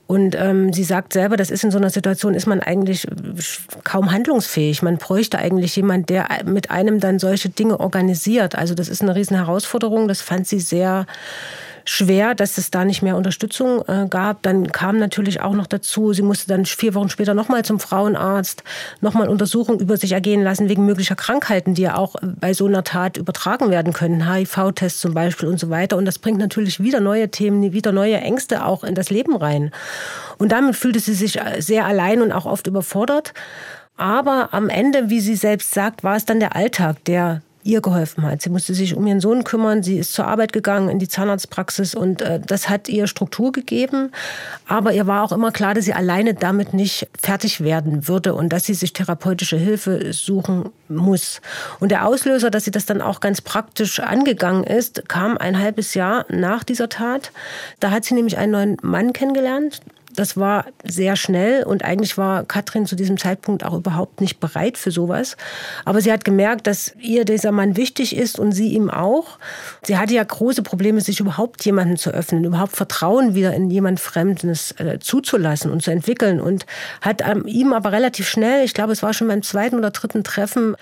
Und ähm, sie sagt selber, das ist in so einer Situation, ist man eigentlich kaum handlungsfähig. Man bräuchte eigentlich jemand, der mit einem dann solche Dinge organisiert. Also das ist eine riesen Herausforderung. Das fand sie sehr schwer, dass es da nicht mehr Unterstützung äh, gab. Dann kam natürlich auch noch dazu, sie musste dann vier Wochen später nochmal zum Frauenarzt, nochmal Untersuchungen über sich ergehen lassen wegen möglicher Krankheiten, die ja auch bei so einer Tat übertragen werden können, HIV-Test zum Beispiel und so weiter. Und das bringt natürlich wieder neue Themen, wieder neue Ängste auch in das Leben rein. Und damit fühlte sie sich sehr allein und auch oft überfordert. Aber am Ende, wie sie selbst sagt, war es dann der Alltag, der ihr geholfen hat. Sie musste sich um ihren Sohn kümmern, sie ist zur Arbeit gegangen in die Zahnarztpraxis und äh, das hat ihr Struktur gegeben. Aber ihr war auch immer klar, dass sie alleine damit nicht fertig werden würde und dass sie sich therapeutische Hilfe suchen muss. Und der Auslöser, dass sie das dann auch ganz praktisch angegangen ist, kam ein halbes Jahr nach dieser Tat. Da hat sie nämlich einen neuen Mann kennengelernt, das war sehr schnell und eigentlich war Katrin zu diesem Zeitpunkt auch überhaupt nicht bereit für sowas. Aber sie hat gemerkt, dass ihr dieser Mann wichtig ist und sie ihm auch. Sie hatte ja große Probleme, sich überhaupt jemanden zu öffnen, überhaupt Vertrauen wieder in jemand Fremdes äh, zuzulassen und zu entwickeln und hat ähm, ihm aber relativ schnell, ich glaube, es war schon beim zweiten oder dritten Treffen,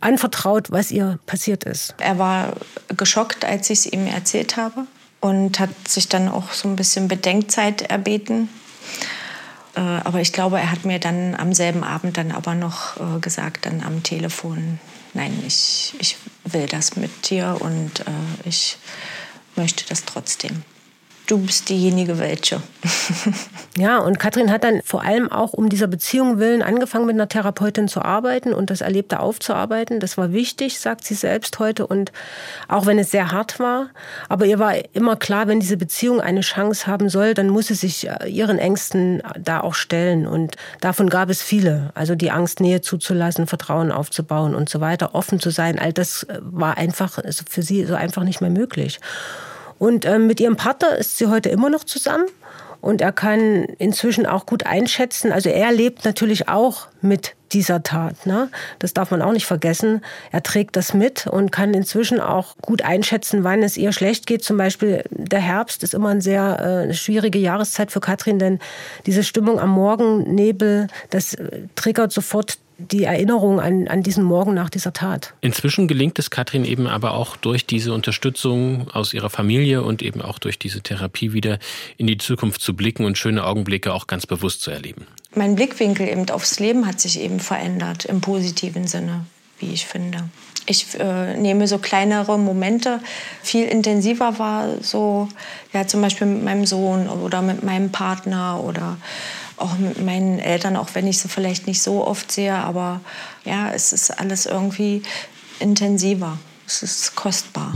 anvertraut, was ihr passiert ist. Er war geschockt, als ich es ihm erzählt habe und hat sich dann auch so ein bisschen Bedenkzeit erbeten. Äh, aber ich glaube, er hat mir dann am selben Abend dann aber noch äh, gesagt, dann am Telefon, nein, ich, ich will das mit dir und äh, ich möchte das trotzdem du bist diejenige welche. ja, und Katrin hat dann vor allem auch um dieser Beziehung willen angefangen, mit einer Therapeutin zu arbeiten und das Erlebte aufzuarbeiten. Das war wichtig, sagt sie selbst heute. Und auch wenn es sehr hart war, aber ihr war immer klar, wenn diese Beziehung eine Chance haben soll, dann muss sie sich äh, ihren Ängsten da auch stellen. Und davon gab es viele. Also die Angst, Nähe zuzulassen, Vertrauen aufzubauen und so weiter, offen zu sein. All das äh, war einfach für sie so einfach nicht mehr möglich. Und ähm, mit ihrem Partner ist sie heute immer noch zusammen. Und er kann inzwischen auch gut einschätzen. Also er lebt natürlich auch mit dieser Tat. Ne? Das darf man auch nicht vergessen. Er trägt das mit und kann inzwischen auch gut einschätzen, wann es ihr schlecht geht. Zum Beispiel der Herbst ist immer eine sehr äh, schwierige Jahreszeit für Katrin, denn diese Stimmung am Morgennebel, das äh, triggert sofort die Erinnerung an, an diesen Morgen nach dieser Tat. Inzwischen gelingt es Katrin eben aber auch durch diese Unterstützung aus ihrer Familie und eben auch durch diese Therapie wieder in die Zukunft zu blicken und schöne Augenblicke auch ganz bewusst zu erleben. Mein Blickwinkel eben aufs Leben hat sich eben verändert, im positiven Sinne, wie ich finde. Ich äh, nehme so kleinere Momente. Viel intensiver war so, ja, zum Beispiel mit meinem Sohn oder mit meinem Partner oder auch mit meinen Eltern, auch wenn ich sie vielleicht nicht so oft sehe, aber ja, es ist alles irgendwie intensiver. Es ist kostbar.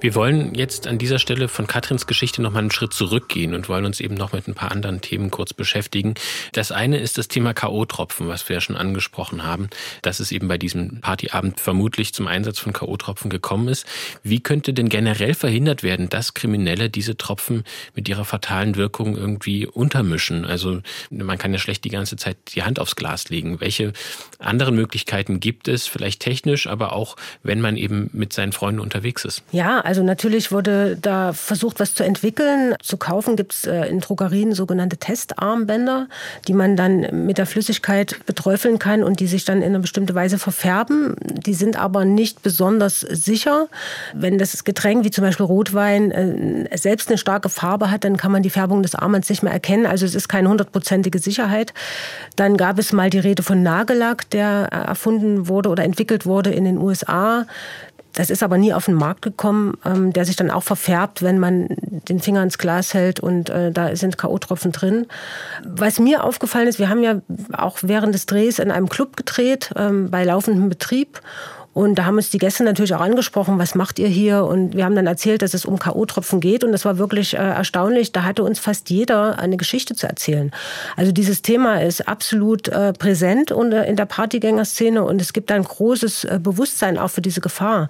Wir wollen jetzt an dieser Stelle von Katrins Geschichte noch mal einen Schritt zurückgehen und wollen uns eben noch mit ein paar anderen Themen kurz beschäftigen. Das eine ist das Thema K.O.-Tropfen, was wir ja schon angesprochen haben, dass es eben bei diesem Partyabend vermutlich zum Einsatz von K.O.-Tropfen gekommen ist. Wie könnte denn generell verhindert werden, dass Kriminelle diese Tropfen mit ihrer fatalen Wirkung irgendwie untermischen? Also man kann ja schlecht die ganze Zeit die Hand aufs Glas legen. Welche anderen Möglichkeiten gibt es, vielleicht technisch, aber auch wenn man eben mit seinen Freunden unterwegs ist? Ja, also natürlich wurde da versucht, was zu entwickeln. Zu kaufen gibt es äh, in Drogerien sogenannte Testarmbänder, die man dann mit der Flüssigkeit beträufeln kann und die sich dann in einer bestimmten Weise verfärben. Die sind aber nicht besonders sicher. Wenn das Getränk, wie zum Beispiel Rotwein, äh, selbst eine starke Farbe hat, dann kann man die Färbung des Armbands nicht mehr erkennen. Also es ist keine hundertprozentige Sicherheit. Dann gab es mal die Rede von Nagellack, der erfunden wurde oder entwickelt wurde in den USA. Das ist aber nie auf den Markt gekommen, ähm, der sich dann auch verfärbt, wenn man den Finger ins Glas hält und äh, da sind K.O.-Tropfen drin. Was mir aufgefallen ist, wir haben ja auch während des Drehs in einem Club gedreht, ähm, bei laufendem Betrieb. Und da haben uns die Gäste natürlich auch angesprochen, was macht ihr hier? Und wir haben dann erzählt, dass es um K.O.-Tropfen geht. Und das war wirklich äh, erstaunlich. Da hatte uns fast jeder eine Geschichte zu erzählen. Also dieses Thema ist absolut äh, präsent in der Partygängerszene und es gibt ein großes äh, Bewusstsein auch für diese Gefahr.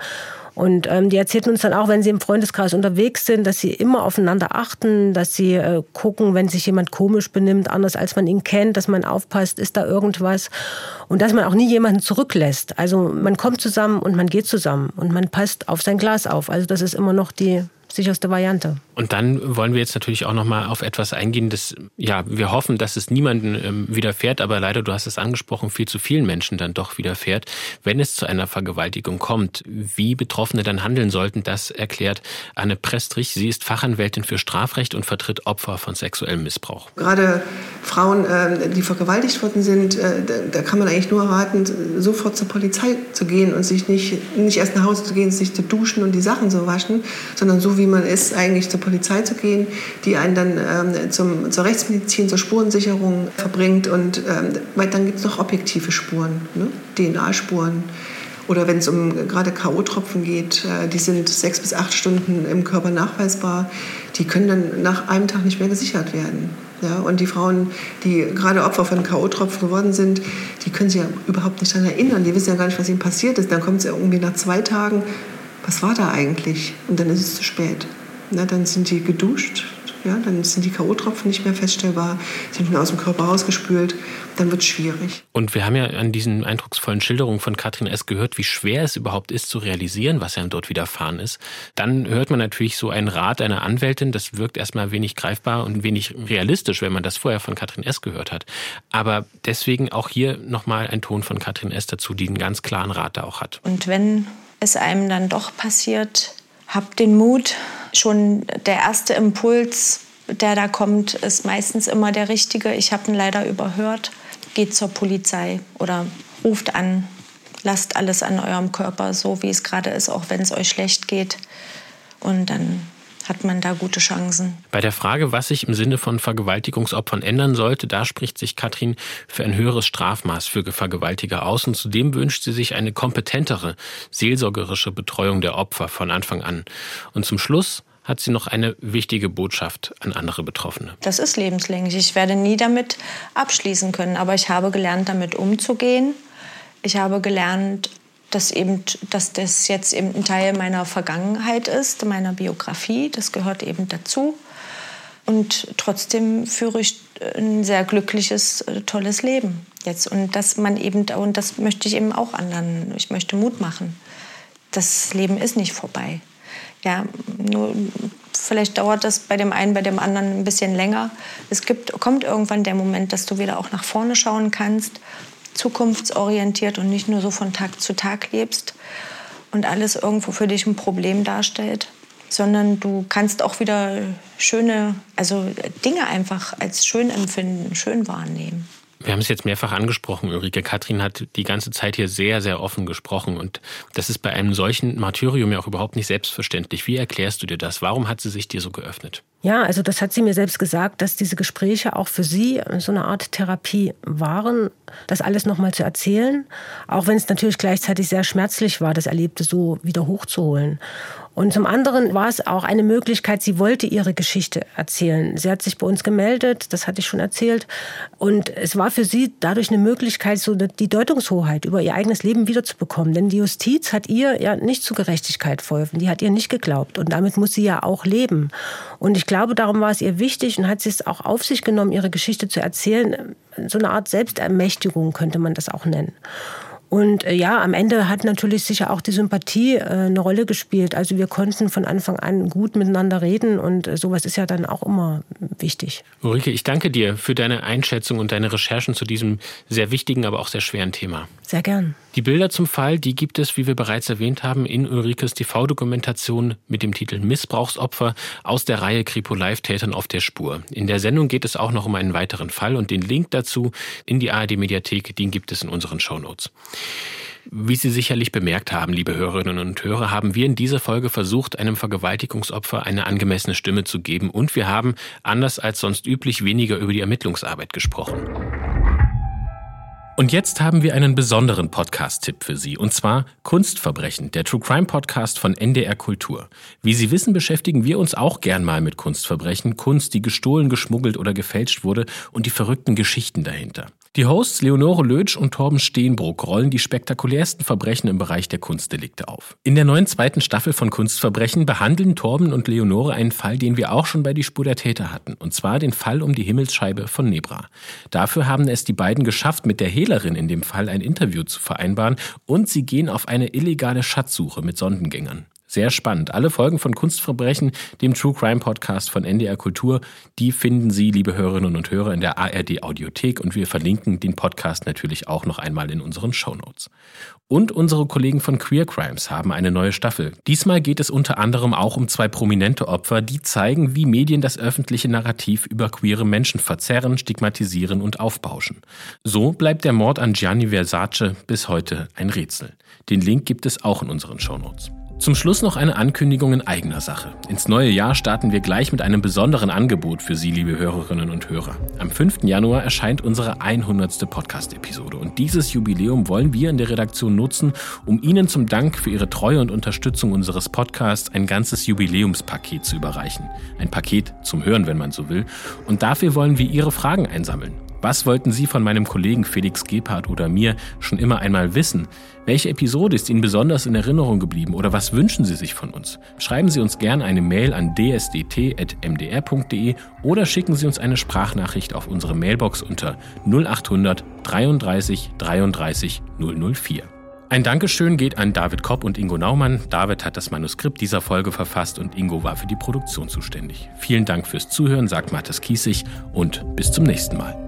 Und ähm, die erzählten uns dann auch, wenn sie im Freundeskreis unterwegs sind, dass sie immer aufeinander achten, dass sie äh, gucken, wenn sich jemand komisch benimmt, anders als man ihn kennt, dass man aufpasst, ist da irgendwas. Und dass man auch nie jemanden zurücklässt. Also man kommt zusammen und man geht zusammen und man passt auf sein Glas auf. Also das ist immer noch die sicherste Variante. Und dann wollen wir jetzt natürlich auch noch mal auf etwas eingehen, das ja, wir hoffen, dass es niemandem ähm, widerfährt, aber leider, du hast es angesprochen, viel zu vielen Menschen dann doch widerfährt. Wenn es zu einer Vergewaltigung kommt, wie Betroffene dann handeln sollten, das erklärt Anne Prestrich. Sie ist Fachanwältin für Strafrecht und vertritt Opfer von sexuellem Missbrauch. Gerade Frauen, äh, die vergewaltigt worden sind, äh, da kann man eigentlich nur raten, sofort zur Polizei zu gehen und sich nicht, nicht erst nach Hause zu gehen, sich zu duschen und die Sachen zu waschen, sondern so wie man ist, eigentlich zur Polizei zu gehen, die einen dann ähm, zum, zur Rechtsmedizin, zur Spurensicherung verbringt. Und ähm, dann gibt es noch objektive Spuren, ne? DNA-Spuren. Oder wenn es um gerade K.O.-Tropfen geht, äh, die sind sechs bis acht Stunden im Körper nachweisbar. Die können dann nach einem Tag nicht mehr gesichert werden. Ja, und die Frauen, die gerade Opfer von K.O.-Tropfen geworden sind, die können sich ja überhaupt nicht daran erinnern. Die wissen ja gar nicht, was ihnen passiert ist. Dann kommt es ja irgendwie nach zwei Tagen, was war da eigentlich? Und dann ist es zu spät. Na, dann sind die geduscht, ja, dann sind die K.O.-Tropfen nicht mehr feststellbar, sind aus dem Körper rausgespült, dann wird es schwierig. Und wir haben ja an diesen eindrucksvollen Schilderungen von Katrin S. gehört, wie schwer es überhaupt ist zu realisieren, was einem dort widerfahren ist. Dann hört man natürlich so einen Rat einer Anwältin, das wirkt erstmal wenig greifbar und wenig realistisch, wenn man das vorher von Katrin S. gehört hat. Aber deswegen auch hier nochmal ein Ton von Katrin S. dazu, die einen ganz klaren Rat da auch hat. Und wenn es einem dann doch passiert, habt den Mut, schon der erste Impuls, der da kommt, ist meistens immer der richtige. Ich habe ihn leider überhört. Geht zur Polizei oder ruft an. Lasst alles an eurem Körper so, wie es gerade ist, auch wenn es euch schlecht geht. Und dann hat man da gute Chancen. Bei der Frage, was sich im Sinne von Vergewaltigungsopfern ändern sollte, da spricht sich Katrin für ein höheres Strafmaß für Vergewaltiger aus und zudem wünscht sie sich eine kompetentere, seelsorgerische Betreuung der Opfer von Anfang an. Und zum Schluss hat sie noch eine wichtige Botschaft an andere Betroffene. Das ist lebenslänglich. Ich werde nie damit abschließen können, aber ich habe gelernt, damit umzugehen. Ich habe gelernt, dass, eben, dass das jetzt eben ein Teil meiner Vergangenheit ist, meiner Biografie. Das gehört eben dazu. Und trotzdem führe ich ein sehr glückliches, äh, tolles Leben jetzt. Und dass man eben, und das möchte ich eben auch anderen, ich möchte Mut machen. Das Leben ist nicht vorbei. Ja, nur vielleicht dauert das bei dem einen, bei dem anderen ein bisschen länger. Es gibt, kommt irgendwann der Moment, dass du wieder auch nach vorne schauen kannst zukunftsorientiert und nicht nur so von Tag zu Tag lebst und alles irgendwo für dich ein Problem darstellt, sondern du kannst auch wieder schöne, also Dinge einfach als schön empfinden, schön wahrnehmen. Wir haben es jetzt mehrfach angesprochen, Ulrike. Katrin hat die ganze Zeit hier sehr, sehr offen gesprochen. Und das ist bei einem solchen Martyrium ja auch überhaupt nicht selbstverständlich. Wie erklärst du dir das? Warum hat sie sich dir so geöffnet? Ja, also das hat sie mir selbst gesagt, dass diese Gespräche auch für sie so eine Art Therapie waren, das alles nochmal zu erzählen, auch wenn es natürlich gleichzeitig sehr schmerzlich war, das Erlebte so wieder hochzuholen. Und zum anderen war es auch eine Möglichkeit, sie wollte ihre Geschichte erzählen. Sie hat sich bei uns gemeldet, das hatte ich schon erzählt. Und es war für sie dadurch eine Möglichkeit, so die Deutungshoheit über ihr eigenes Leben wiederzubekommen. Denn die Justiz hat ihr ja nicht zu Gerechtigkeit verholfen. Die hat ihr nicht geglaubt. Und damit muss sie ja auch leben. Und ich glaube, darum war es ihr wichtig und hat sie es auch auf sich genommen, ihre Geschichte zu erzählen. So eine Art Selbstermächtigung könnte man das auch nennen. Und äh, ja, am Ende hat natürlich sicher auch die Sympathie äh, eine Rolle gespielt. Also wir konnten von Anfang an gut miteinander reden und äh, sowas ist ja dann auch immer wichtig. Ulrike, ich danke dir für deine Einschätzung und deine Recherchen zu diesem sehr wichtigen, aber auch sehr schweren Thema. Sehr gern. Die Bilder zum Fall, die gibt es, wie wir bereits erwähnt haben, in Ulrikes TV-Dokumentation mit dem Titel Missbrauchsopfer aus der Reihe Kripo Live Tätern auf der Spur. In der Sendung geht es auch noch um einen weiteren Fall und den Link dazu in die ARD-Mediathek, den gibt es in unseren Shownotes. Wie Sie sicherlich bemerkt haben, liebe Hörerinnen und Hörer, haben wir in dieser Folge versucht, einem Vergewaltigungsopfer eine angemessene Stimme zu geben und wir haben, anders als sonst üblich, weniger über die Ermittlungsarbeit gesprochen. Und jetzt haben wir einen besonderen Podcast-Tipp für Sie, und zwar Kunstverbrechen, der True Crime Podcast von NDR Kultur. Wie Sie wissen, beschäftigen wir uns auch gern mal mit Kunstverbrechen, Kunst, die gestohlen, geschmuggelt oder gefälscht wurde und die verrückten Geschichten dahinter. Die Hosts Leonore Lötsch und Torben Steenbruck rollen die spektakulärsten Verbrechen im Bereich der Kunstdelikte auf. In der neuen zweiten Staffel von Kunstverbrechen behandeln Torben und Leonore einen Fall, den wir auch schon bei Die Spur der Täter hatten, und zwar den Fall um die Himmelsscheibe von Nebra. Dafür haben es die beiden geschafft, mit der Hehlerin in dem Fall ein Interview zu vereinbaren und sie gehen auf eine illegale Schatzsuche mit Sondengängern. Sehr spannend. Alle Folgen von Kunstverbrechen, dem True Crime Podcast von NDR Kultur, die finden Sie, liebe Hörerinnen und Hörer, in der ARD Audiothek und wir verlinken den Podcast natürlich auch noch einmal in unseren Show Notes. Und unsere Kollegen von Queer Crimes haben eine neue Staffel. Diesmal geht es unter anderem auch um zwei prominente Opfer, die zeigen, wie Medien das öffentliche Narrativ über queere Menschen verzerren, stigmatisieren und aufbauschen. So bleibt der Mord an Gianni Versace bis heute ein Rätsel. Den Link gibt es auch in unseren Show Notes. Zum Schluss noch eine Ankündigung in eigener Sache. Ins neue Jahr starten wir gleich mit einem besonderen Angebot für Sie, liebe Hörerinnen und Hörer. Am 5. Januar erscheint unsere 100. Podcast-Episode und dieses Jubiläum wollen wir in der Redaktion nutzen, um Ihnen zum Dank für Ihre Treue und Unterstützung unseres Podcasts ein ganzes Jubiläumspaket zu überreichen. Ein Paket zum Hören, wenn man so will. Und dafür wollen wir Ihre Fragen einsammeln. Was wollten Sie von meinem Kollegen Felix Gebhardt oder mir schon immer einmal wissen? Welche Episode ist Ihnen besonders in Erinnerung geblieben oder was wünschen Sie sich von uns? Schreiben Sie uns gerne eine Mail an dsdt.mdr.de oder schicken Sie uns eine Sprachnachricht auf unsere Mailbox unter 0800 33 33 004. Ein Dankeschön geht an David Kopp und Ingo Naumann. David hat das Manuskript dieser Folge verfasst und Ingo war für die Produktion zuständig. Vielen Dank fürs Zuhören, sagt Mathis Kiesig und bis zum nächsten Mal.